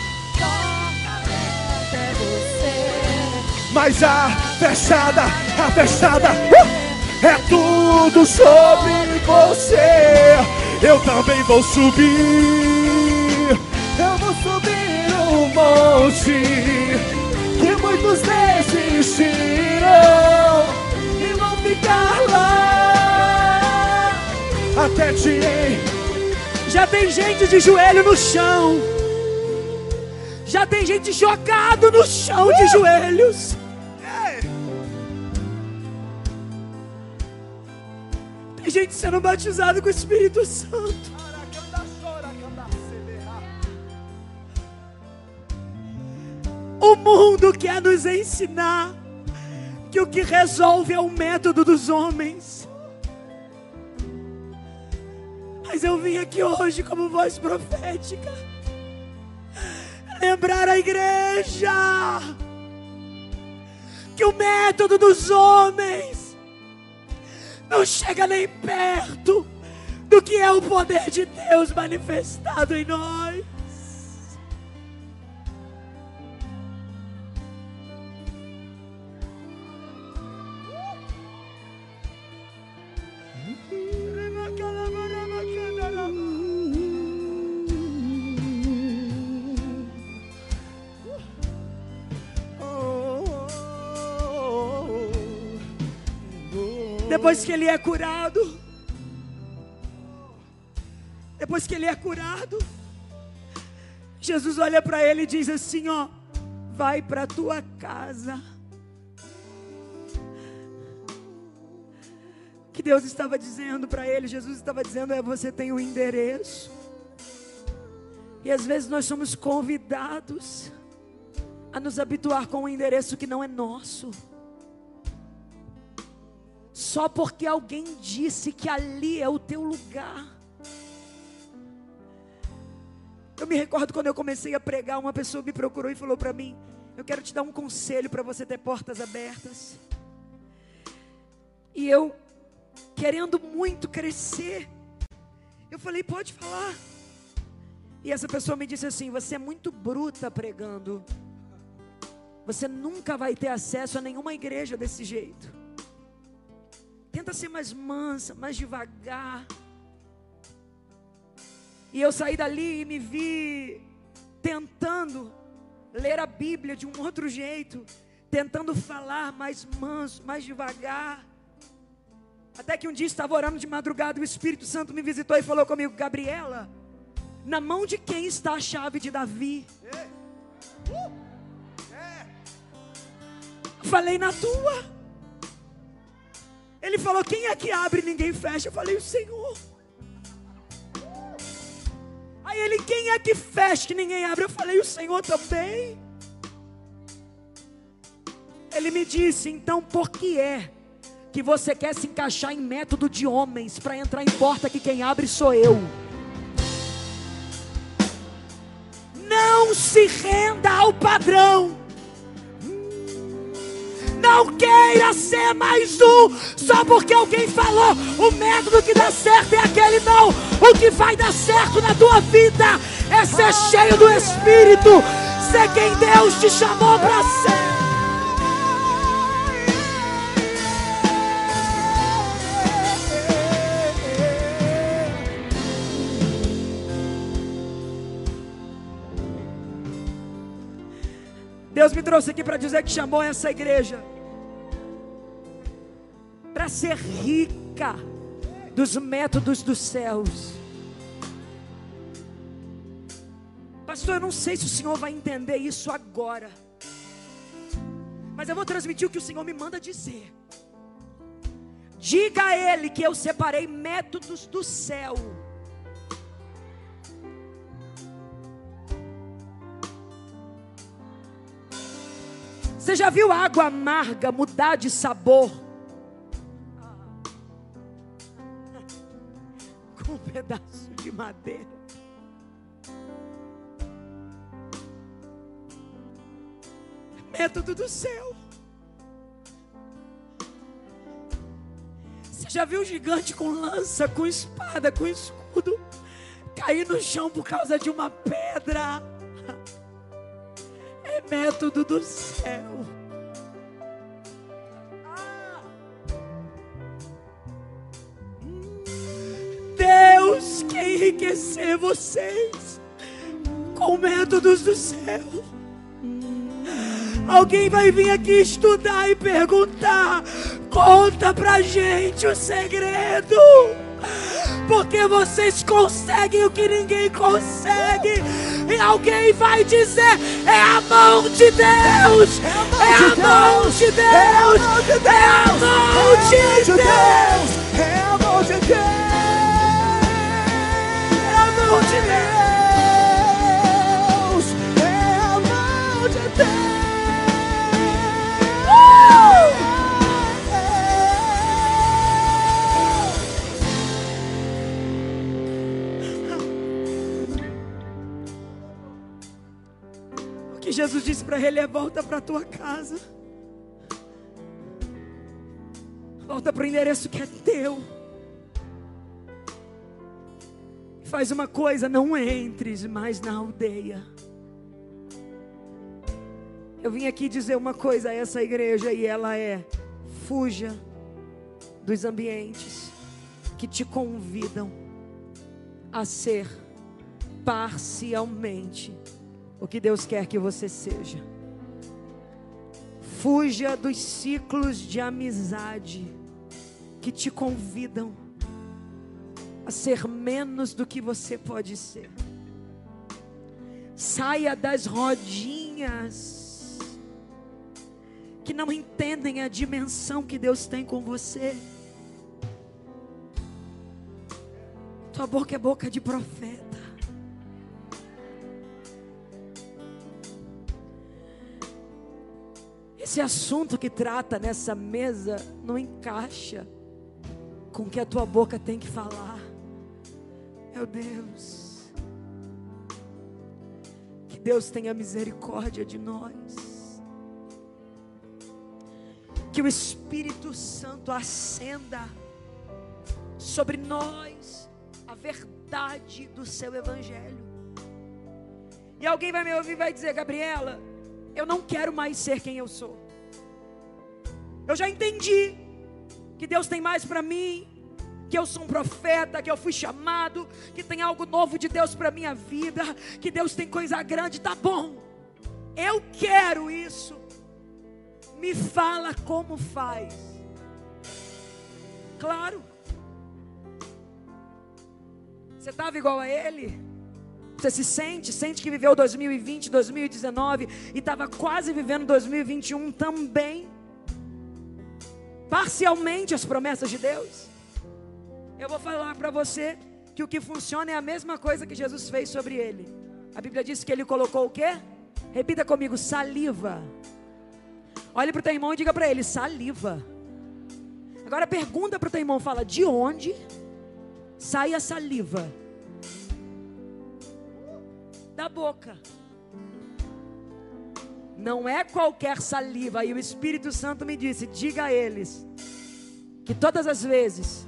[SPEAKER 2] é você. Mas a fechada, a fechada uh, é tudo sobre você. Eu também vou subir. Eu vou subir um monte que muitos desistiram e vão ficar lá até te
[SPEAKER 3] já tem gente de joelho no chão. Já tem gente jogado no chão de joelhos. Tem gente sendo batizado com o Espírito Santo. O mundo quer nos ensinar que o que resolve é o método dos homens. Mas eu vim aqui hoje como voz profética lembrar a igreja que o método dos homens não chega nem perto do que é o poder de Deus manifestado em nós. Depois que ele é curado, depois que ele é curado, Jesus olha para ele e diz assim: Ó, vai para tua casa. O que Deus estava dizendo para ele, Jesus estava dizendo: é você tem o um endereço. E às vezes nós somos convidados a nos habituar com um endereço que não é nosso só porque alguém disse que ali é o teu lugar. Eu me recordo quando eu comecei a pregar, uma pessoa me procurou e falou para mim: Eu quero te dar um conselho para você ter portas abertas. E eu, querendo muito crescer, eu falei: Pode falar. E essa pessoa me disse assim: Você é muito bruta pregando. Você nunca vai ter acesso a nenhuma igreja desse jeito. Tenta ser mais mansa, mais devagar. E eu saí dali e me vi tentando ler a Bíblia de um outro jeito, tentando falar mais manso, mais devagar. Até que um dia estava orando de madrugada, o Espírito Santo me visitou e falou comigo: Gabriela, na mão de quem está a chave de Davi? Falei na tua. Ele falou: Quem é que abre e ninguém fecha? Eu falei: O Senhor. Aí ele: Quem é que fecha que ninguém abre? Eu falei: O Senhor também. Ele me disse: Então por que é que você quer se encaixar em método de homens para entrar em porta que quem abre sou eu? Não se renda ao padrão. Não queira ser mais um só porque alguém falou. O método que dá certo é aquele, não. O que vai dar certo na tua vida é ser cheio do Espírito, ser quem Deus te chamou para ser. Deus me trouxe aqui para dizer que chamou essa igreja para ser rica dos métodos dos céus. Pastor, eu não sei se o Senhor vai entender isso agora, mas eu vou transmitir o que o Senhor me manda dizer. Diga a Ele que eu separei métodos do céu Você já viu água amarga mudar de sabor? *laughs* Com um pedaço de madeira. Método do céu. Você já viu gigante com lança, com espada, com escudo, cair no chão por causa de uma pedra? Método do céu. Deus quer enriquecer vocês com métodos do céu. Alguém vai vir aqui estudar e perguntar: conta pra gente o segredo porque vocês conseguem o que ninguém consegue. E alguém vai dizer: é a mão de Deus, é a mão de Deus, é a mão de Deus, é a mão de Deus, é a mão de Deus. Jesus disse para ele: é volta para tua casa. Volta para o endereço que é teu. Faz uma coisa, não entres mais na aldeia. Eu vim aqui dizer uma coisa a essa igreja e ela é: fuja dos ambientes que te convidam a ser parcialmente o que Deus quer que você seja. Fuja dos ciclos de amizade que te convidam a ser menos do que você pode ser. Saia das rodinhas que não entendem a dimensão que Deus tem com você. Tua boca é boca de profeta. Esse assunto que trata nessa mesa não encaixa com o que a tua boca tem que falar. Meu Deus. Que Deus tenha misericórdia de nós. Que o Espírito Santo acenda sobre nós a verdade do seu Evangelho. E alguém vai me ouvir e vai dizer, Gabriela, eu não quero mais ser quem eu sou. Eu já entendi que Deus tem mais para mim. que eu sou um profeta, que eu fui chamado, que tem algo novo de Deus para minha vida, que Deus tem coisa grande, tá bom. Eu quero isso. Me fala como faz. Claro. Você estava igual a ele? Você se sente, sente que viveu 2020, 2019 e estava quase vivendo 2021 também. Parcialmente as promessas de Deus. Eu vou falar para você que o que funciona é a mesma coisa que Jesus fez sobre ele. A Bíblia diz que ele colocou o quê? Repita comigo, saliva. Olhe para o teu irmão e diga para ele, saliva. Agora pergunta para o teu irmão, fala, de onde sai a saliva? Da boca. Não é qualquer saliva. E o Espírito Santo me disse: diga a eles que todas as vezes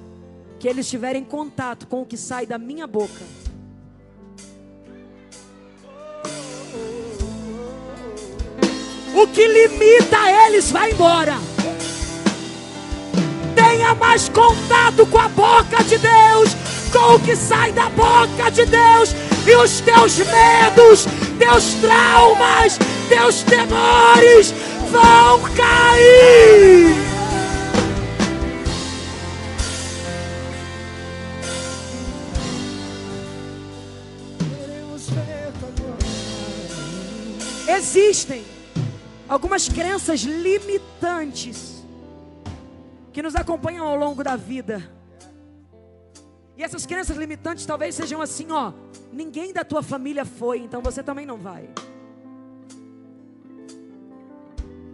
[SPEAKER 3] que eles tiverem contato com o que sai da minha boca, o que limita eles vai embora. Tenha mais contato com a boca de Deus, com o que sai da boca de Deus, e os teus medos, teus traumas, teus temores vão cair. Existem algumas crenças limitantes que nos acompanham ao longo da vida. E essas crenças limitantes talvez sejam assim, ó, ninguém da tua família foi, então você também não vai.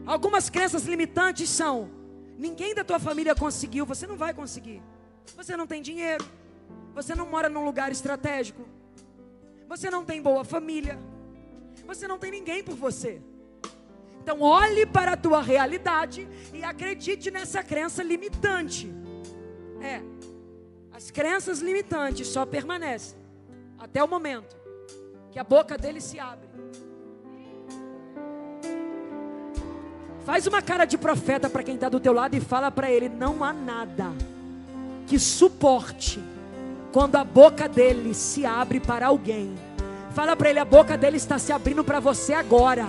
[SPEAKER 3] Algumas crenças limitantes são: ninguém da tua família conseguiu, você não vai conseguir. Você não tem dinheiro, você não mora num lugar estratégico, você não tem boa família, você não tem ninguém por você. Então, olhe para a tua realidade e acredite nessa crença limitante. É, as crenças limitantes só permanecem até o momento que a boca dele se abre. Faz uma cara de profeta para quem está do teu lado e fala para ele: não há nada que suporte quando a boca dele se abre para alguém. Fala para ele: a boca dele está se abrindo para você agora.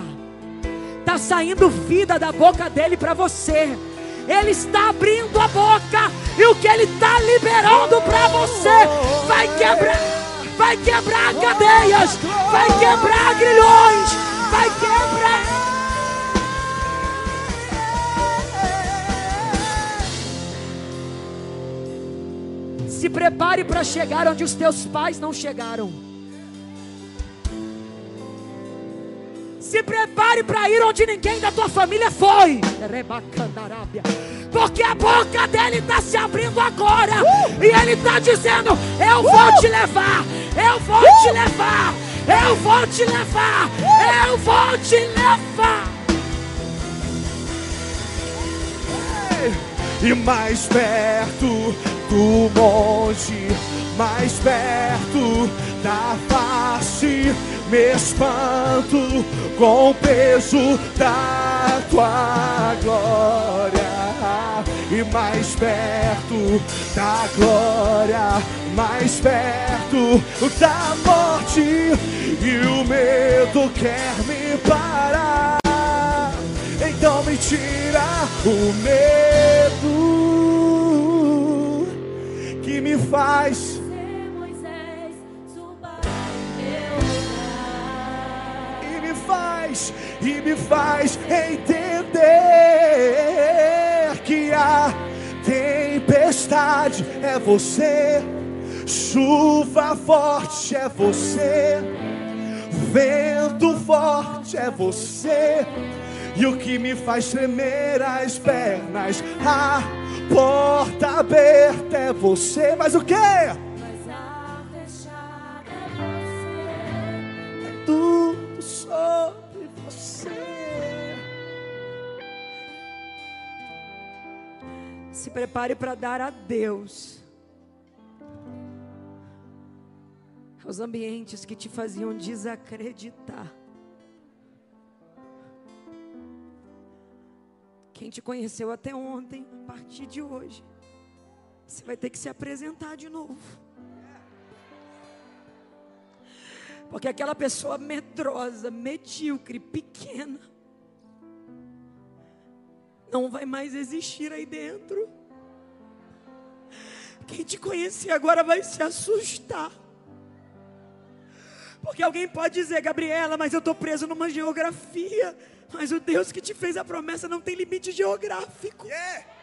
[SPEAKER 3] Está saindo vida da boca dele para você. Ele está abrindo a boca e o que ele está liberando para você vai quebrar, vai quebrar cadeias, vai quebrar grilhões, vai quebrar. Se prepare para chegar onde os teus pais não chegaram. Se prepare para ir onde ninguém da tua família foi. Porque a boca dele está se abrindo agora. Uh! E ele está dizendo: Eu vou uh! te levar. Eu vou uh! te levar. Eu vou te levar. Eu vou te levar.
[SPEAKER 2] E mais perto do monte, mais perto da face, me espanto com o peso da tua glória. E mais perto da glória, mais perto da morte, e o medo quer me parar. Então me tira o medo que me faz e me faz e me faz entender que a tempestade é você, chuva forte é você, vento forte é você. E o que me faz tremer as pernas, a porta aberta é você. Mas o que? Mas a fechada é você. É tudo sobre você.
[SPEAKER 3] Se prepare para dar a Deus os ambientes que te faziam desacreditar. Quem te conheceu até ontem, a partir de hoje, Você vai ter que se apresentar de novo. Porque aquela pessoa medrosa, medíocre, pequena, não vai mais existir aí dentro. Quem te conhecer agora vai se assustar. Porque alguém pode dizer, Gabriela, mas eu estou preso numa geografia. Mas o Deus que te fez a promessa não tem limite geográfico. Yeah.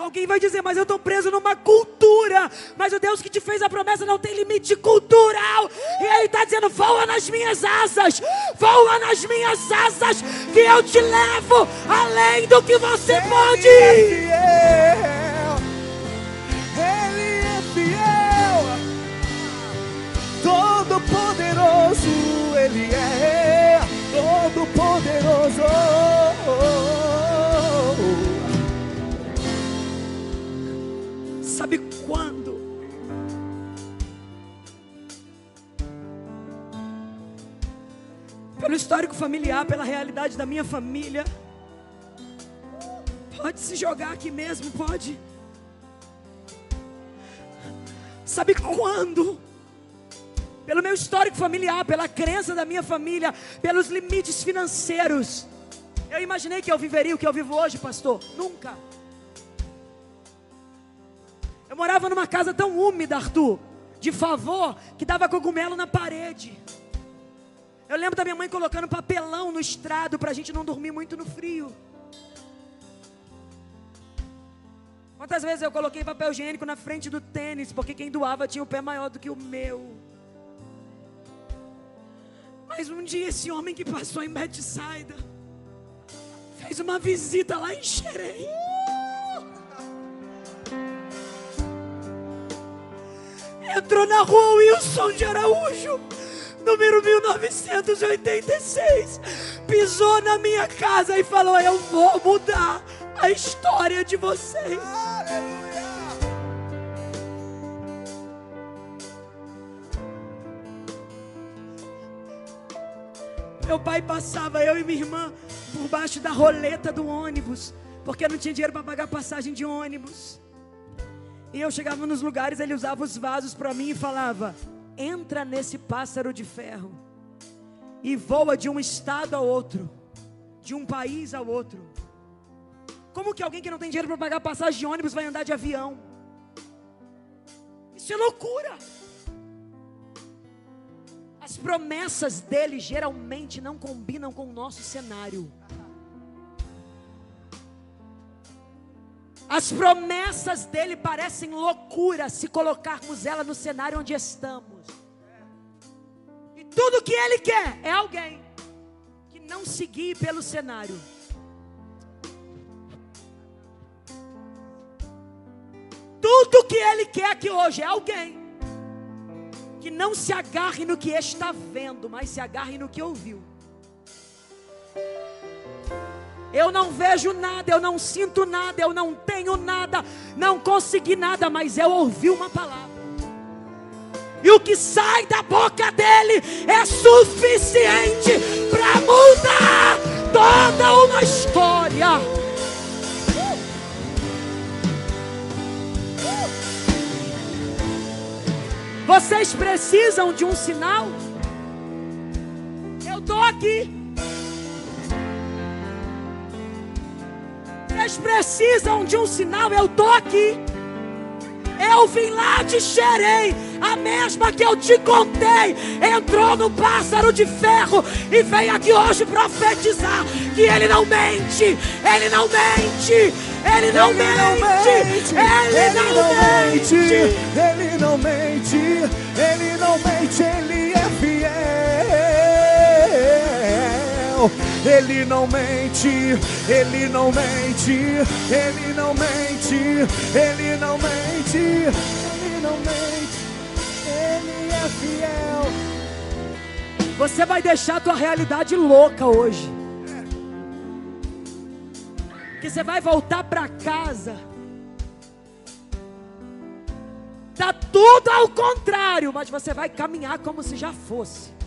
[SPEAKER 3] Alguém vai dizer, mas eu estou preso numa cultura. Mas o Deus que te fez a promessa não tem limite cultural. E Ele está dizendo: voa nas minhas asas, voa nas minhas asas, que eu te levo além do que você Ele pode.
[SPEAKER 2] É fiel. Ele é fiel. Todo poderoso, Ele é
[SPEAKER 3] Sabe quando? Pelo histórico familiar, pela realidade da minha família. Pode se jogar aqui mesmo, pode. Sabe quando? Pelo meu histórico familiar, pela crença da minha família, pelos limites financeiros. Eu imaginei que eu viveria o que eu vivo hoje, pastor? Nunca. Eu morava numa casa tão úmida, Arthur, de favor, que dava cogumelo na parede. Eu lembro da minha mãe colocando papelão no estrado para a gente não dormir muito no frio. Quantas vezes eu coloquei papel higiênico na frente do tênis, porque quem doava tinha o pé maior do que o meu. Mas um dia esse homem que passou em Bethsaida fez uma visita lá em Xerém. Entrou na rua Wilson de Araújo, número 1986, pisou na minha casa e falou: Eu vou mudar a história de vocês. Aleluia. Meu pai passava, eu e minha irmã, por baixo da roleta do ônibus, porque não tinha dinheiro para pagar passagem de ônibus. E eu chegava nos lugares, ele usava os vasos para mim e falava: entra nesse pássaro de ferro e voa de um estado a outro, de um país a outro. Como que alguém que não tem dinheiro para pagar passagem de ônibus vai andar de avião? Isso é loucura. As promessas dele geralmente não combinam com o nosso cenário. As promessas dele parecem loucura se colocarmos ela no cenário onde estamos. E tudo que ele quer é alguém que não se guie pelo cenário. Tudo que ele quer aqui hoje é alguém que não se agarre no que está vendo, mas se agarre no que ouviu. Eu não vejo nada, eu não sinto nada, eu não tenho nada, não consegui nada, mas eu ouvi uma palavra. E o que sai da boca dele é suficiente para mudar toda uma história. Vocês precisam de um sinal? Eu estou aqui. Vocês precisam de um sinal, eu estou aqui. Eu vim lá de Xerém, a mesma que eu te contei, entrou no pássaro de ferro e veio aqui hoje profetizar que ele não mente, ele não mente, ele não, ele mente, não mente, ele, ele não, mente,
[SPEAKER 2] ele não mente, ele não mente, ele é Ele não mente, ele não mente, ele não mente, ele não mente, ele não mente, ele é fiel.
[SPEAKER 3] Você vai deixar a tua realidade louca hoje. Que você vai voltar para casa. Tá tudo ao contrário, mas você vai caminhar como se já fosse.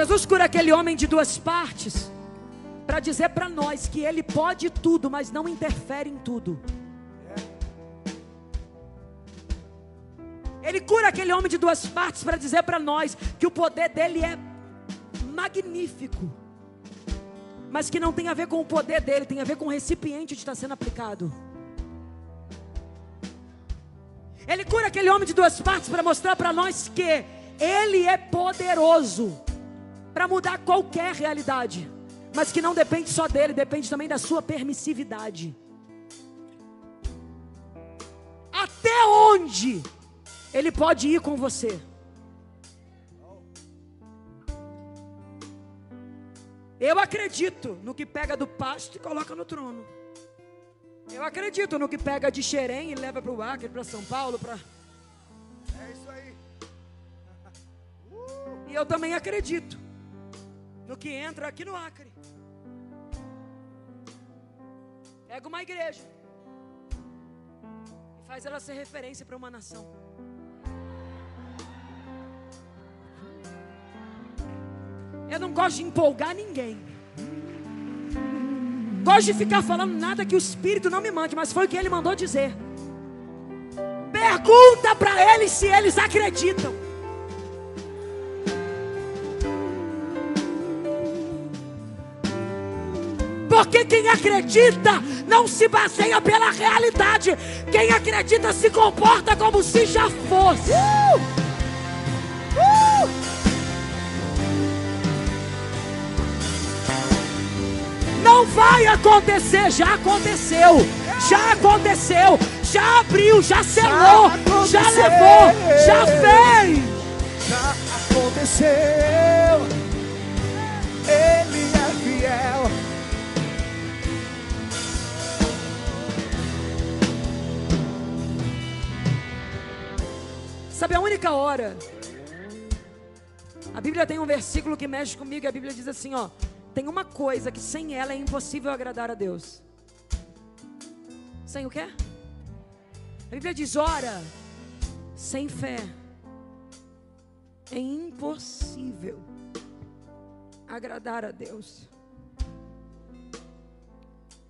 [SPEAKER 3] Jesus cura aquele homem de duas partes para dizer para nós que ele pode tudo, mas não interfere em tudo. Ele cura aquele homem de duas partes para dizer para nós que o poder dele é magnífico, mas que não tem a ver com o poder dele, tem a ver com o recipiente que está sendo aplicado. Ele cura aquele homem de duas partes para mostrar para nós que ele é poderoso para mudar qualquer realidade, mas que não depende só dele, depende também da sua permissividade. Até onde ele pode ir com você. Eu acredito no que pega do pasto e coloca no trono. Eu acredito no que pega de Xerém e leva para o Acre, para São Paulo, para.
[SPEAKER 2] É isso aí.
[SPEAKER 3] E eu também acredito no que entra aqui no Acre. Pega uma igreja e faz ela ser referência para uma nação. Eu não gosto de empolgar ninguém. Gosto de ficar falando nada que o Espírito não me mande, mas foi o que ele mandou dizer. Pergunta para eles se eles acreditam. Porque quem acredita não se baseia pela realidade. Quem acredita se comporta como se já fosse. Uh! Não vai acontecer, já aconteceu. Já aconteceu, já abriu, já selou, já, já levou, já fez.
[SPEAKER 2] Já aconteceu.
[SPEAKER 3] Sabe a única hora? A Bíblia tem um versículo que mexe comigo, a Bíblia diz assim, ó: tem uma coisa que sem ela é impossível agradar a Deus. Sem o quê? A Bíblia diz: ora, sem fé é impossível agradar a Deus.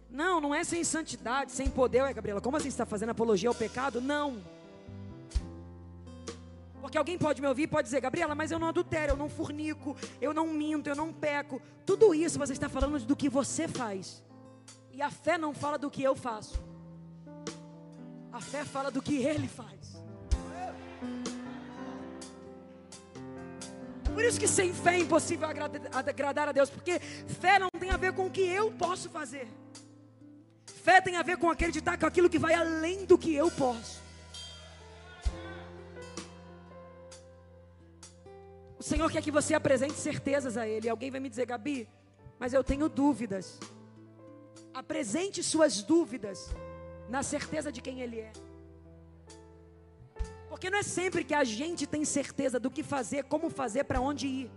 [SPEAKER 3] Não, não é sem santidade, sem poder, ué, Gabriela. Como assim você está fazendo apologia ao pecado? Não. Porque alguém pode me ouvir e pode dizer, Gabriela, mas eu não adultero, eu não fornico, eu não minto, eu não peco. Tudo isso você está falando do que você faz. E a fé não fala do que eu faço. A fé fala do que ele faz. Por isso que sem fé é impossível agradar a Deus, porque fé não tem a ver com o que eu posso fazer. Fé tem a ver com acreditar com aquilo que vai além do que eu posso. O Senhor quer que você apresente certezas a Ele. Alguém vai me dizer, Gabi, mas eu tenho dúvidas. Apresente suas dúvidas na certeza de quem Ele é. Porque não é sempre que a gente tem certeza do que fazer, como fazer, para onde ir.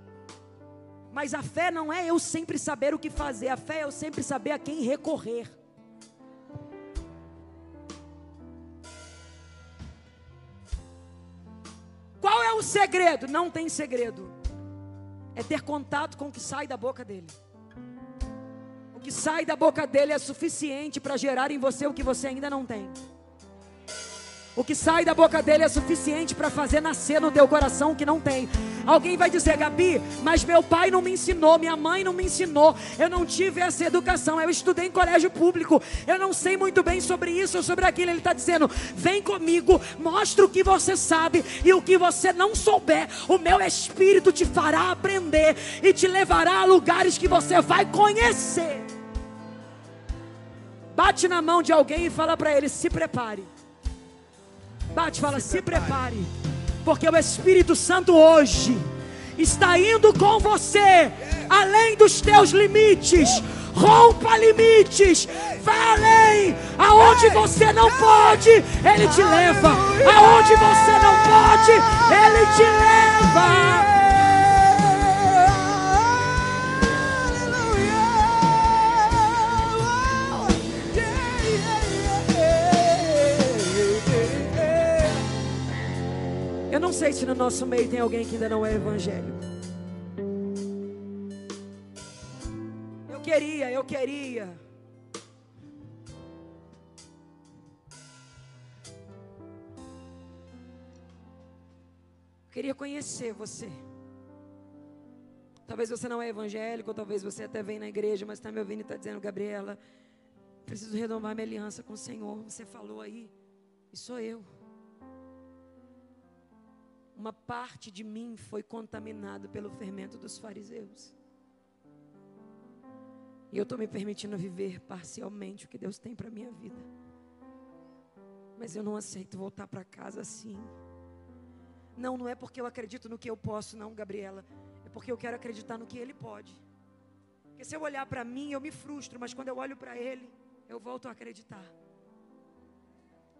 [SPEAKER 3] Mas a fé não é eu sempre saber o que fazer, a fé é eu sempre saber a quem recorrer. Qual é o segredo? Não tem segredo. É ter contato com o que sai da boca dele. O que sai da boca dele é suficiente para gerar em você o que você ainda não tem. O que sai da boca dele é suficiente para fazer nascer no teu coração o que não tem. Alguém vai dizer, Gabi, mas meu pai não me ensinou, minha mãe não me ensinou, eu não tive essa educação, eu estudei em colégio público, eu não sei muito bem sobre isso ou sobre aquilo. Ele está dizendo: vem comigo, mostra o que você sabe e o que você não souber, o meu espírito te fará aprender e te levará a lugares que você vai conhecer. Bate na mão de alguém e fala para ele: se prepare. Bate, fala, se, se prepare. prepare. Porque o Espírito Santo hoje está indo com você além dos teus limites. Rompa limites, vá além, aonde você não pode, Ele te leva, aonde você não pode, Ele te leva. Sei se no nosso meio tem alguém que ainda não é evangélico. queria, eu queria. Queria conhecer você. Talvez você não é evangélico, talvez você até vem na igreja, mas está me ouvindo e está dizendo, Gabriela, preciso renovar minha aliança com o Senhor. Você falou aí, e sou eu. Uma parte de mim foi contaminado pelo fermento dos fariseus. E eu estou me permitindo viver parcialmente o que Deus tem para minha vida. Mas eu não aceito voltar para casa assim. Não, não é porque eu acredito no que eu posso, não, Gabriela. É porque eu quero acreditar no que Ele pode. Porque se eu olhar para mim, eu me frustro, mas quando eu olho para Ele, eu volto a acreditar.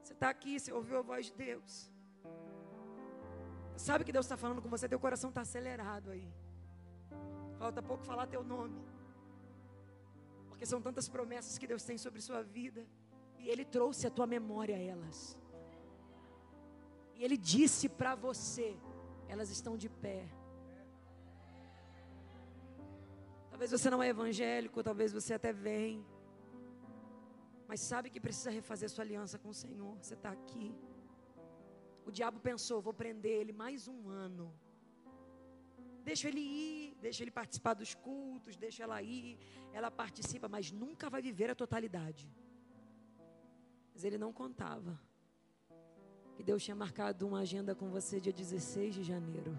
[SPEAKER 3] Você está aqui, você ouviu a voz de Deus. Sabe que Deus está falando com você, teu coração está acelerado aí. Falta pouco falar teu nome. Porque são tantas promessas que Deus tem sobre sua vida. E Ele trouxe a tua memória a elas. E Ele disse para você: elas estão de pé. Talvez você não é evangélico, talvez você até vem. Mas sabe que precisa refazer sua aliança com o Senhor. Você está aqui. O diabo pensou: vou prender ele mais um ano. Deixa ele ir, deixa ele participar dos cultos, deixa ela ir. Ela participa, mas nunca vai viver a totalidade. Mas ele não contava que Deus tinha marcado uma agenda com você dia 16 de janeiro.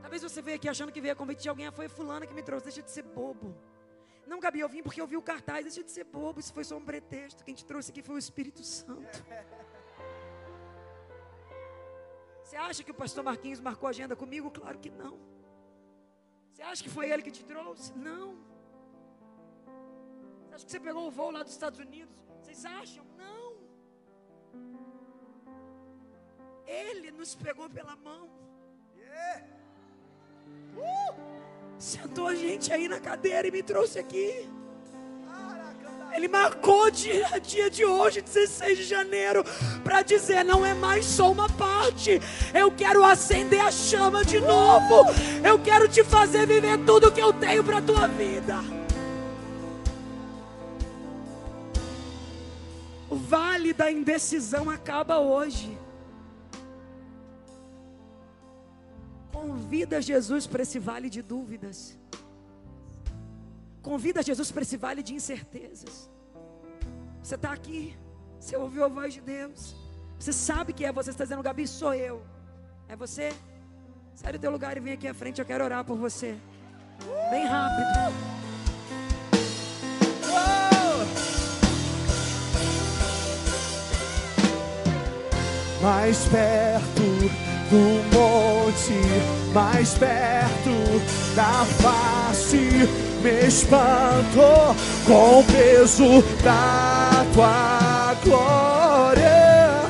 [SPEAKER 3] Talvez você veio aqui achando que veio a convite de alguém, ah, foi fulana que me trouxe, deixa de ser bobo. Não, Gabi, eu vim porque eu vi o cartaz, deixa de ser bobo, isso foi só um pretexto. Quem te trouxe aqui foi o Espírito Santo. Você acha que o pastor Marquinhos marcou agenda comigo? Claro que não. Você acha que foi ele que te trouxe? Não. Acho que você pegou o voo lá dos Estados Unidos. Vocês acham? Não. Ele nos pegou pela mão. Yeah. Uh! Sentou a gente aí na cadeira e me trouxe aqui. Ele marcou dia, dia de hoje, 16 de janeiro, para dizer: não é mais só uma parte. Eu quero acender a chama de novo. Eu quero te fazer viver tudo que eu tenho para tua vida. O vale da indecisão acaba hoje. Convida Jesus para esse vale de dúvidas. Convida Jesus para esse vale de incertezas. Você está aqui, você ouviu a voz de Deus. Você sabe que é você está dizendo, Gabi, sou eu. É você? Sai do teu lugar e vem aqui à frente, eu quero orar por você. Bem rápido.
[SPEAKER 2] mais perto do monte, mais perto da face, me espanto com o peso da tua glória.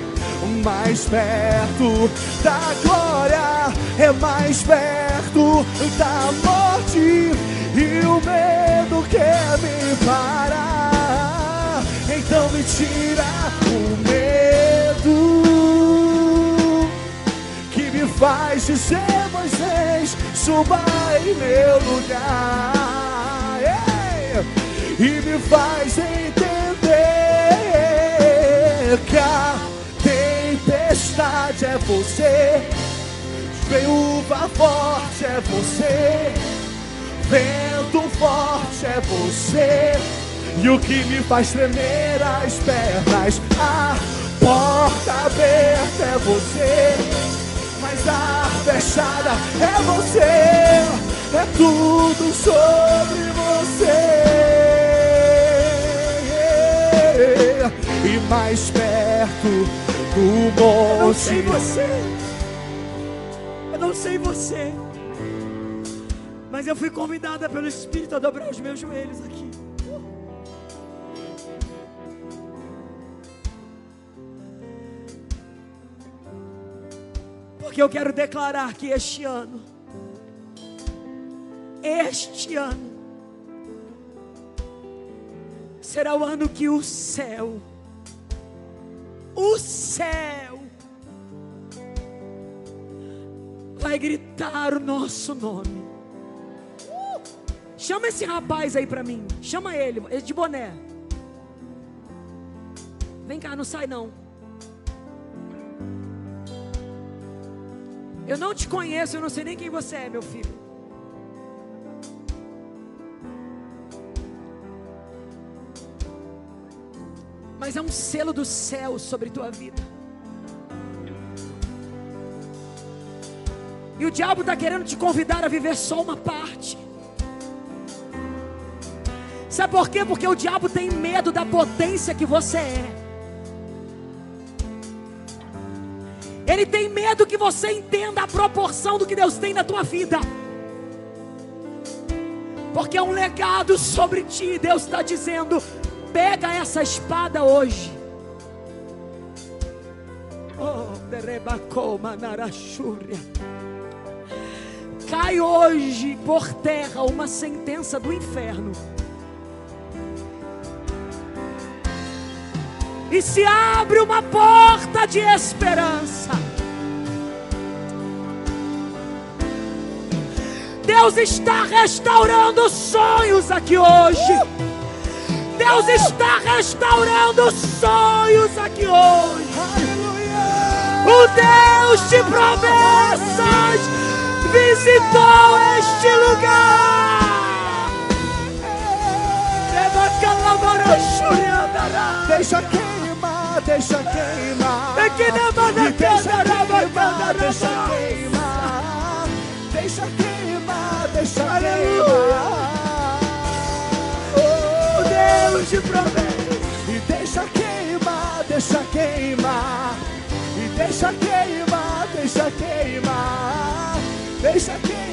[SPEAKER 2] Mais perto da glória, é mais perto da morte, e o medo quer me parar. Então me tira o medo faz dizer Moisés, suba em meu lugar. E me faz entender que a tempestade é você, viúva forte é você, vento forte é você, e o que me faz tremer as pernas, a porta aberta é você mas a fechada é você, é tudo sobre você. E mais perto do monte. Eu não sei
[SPEAKER 3] você, eu não sei você, mas eu fui convidada pelo Espírito a dobrar os meus joelhos aqui. Porque eu quero declarar que este ano, este ano, será o ano que o céu, o céu, vai gritar o nosso nome. Chama esse rapaz aí para mim. Chama ele, ele de boné. Vem cá, não sai não. Eu não te conheço, eu não sei nem quem você é, meu filho. Mas é um selo do céu sobre tua vida. E o diabo está querendo te convidar a viver só uma parte. Sabe por quê? Porque o diabo tem medo da potência que você é. Ele tem medo que você entenda a proporção do que Deus tem na tua vida. Porque é um legado sobre ti. Deus está dizendo: pega essa espada hoje. Oh, Cai hoje por terra uma sentença do inferno e se abre uma porta de esperança. Deus está restaurando sonhos aqui hoje. Deus está restaurando sonhos aqui hoje. O Deus de promessas visitou este lugar.
[SPEAKER 2] Deixa que deixa queimar. Deixa queimar, deixa queimar. Deixa queimar, deixa queimar.
[SPEAKER 3] Oh, Deus de promessa.
[SPEAKER 2] E deixa queimar, deixa queimar. E deixa queimar, deixa queimar. Deixa queimar.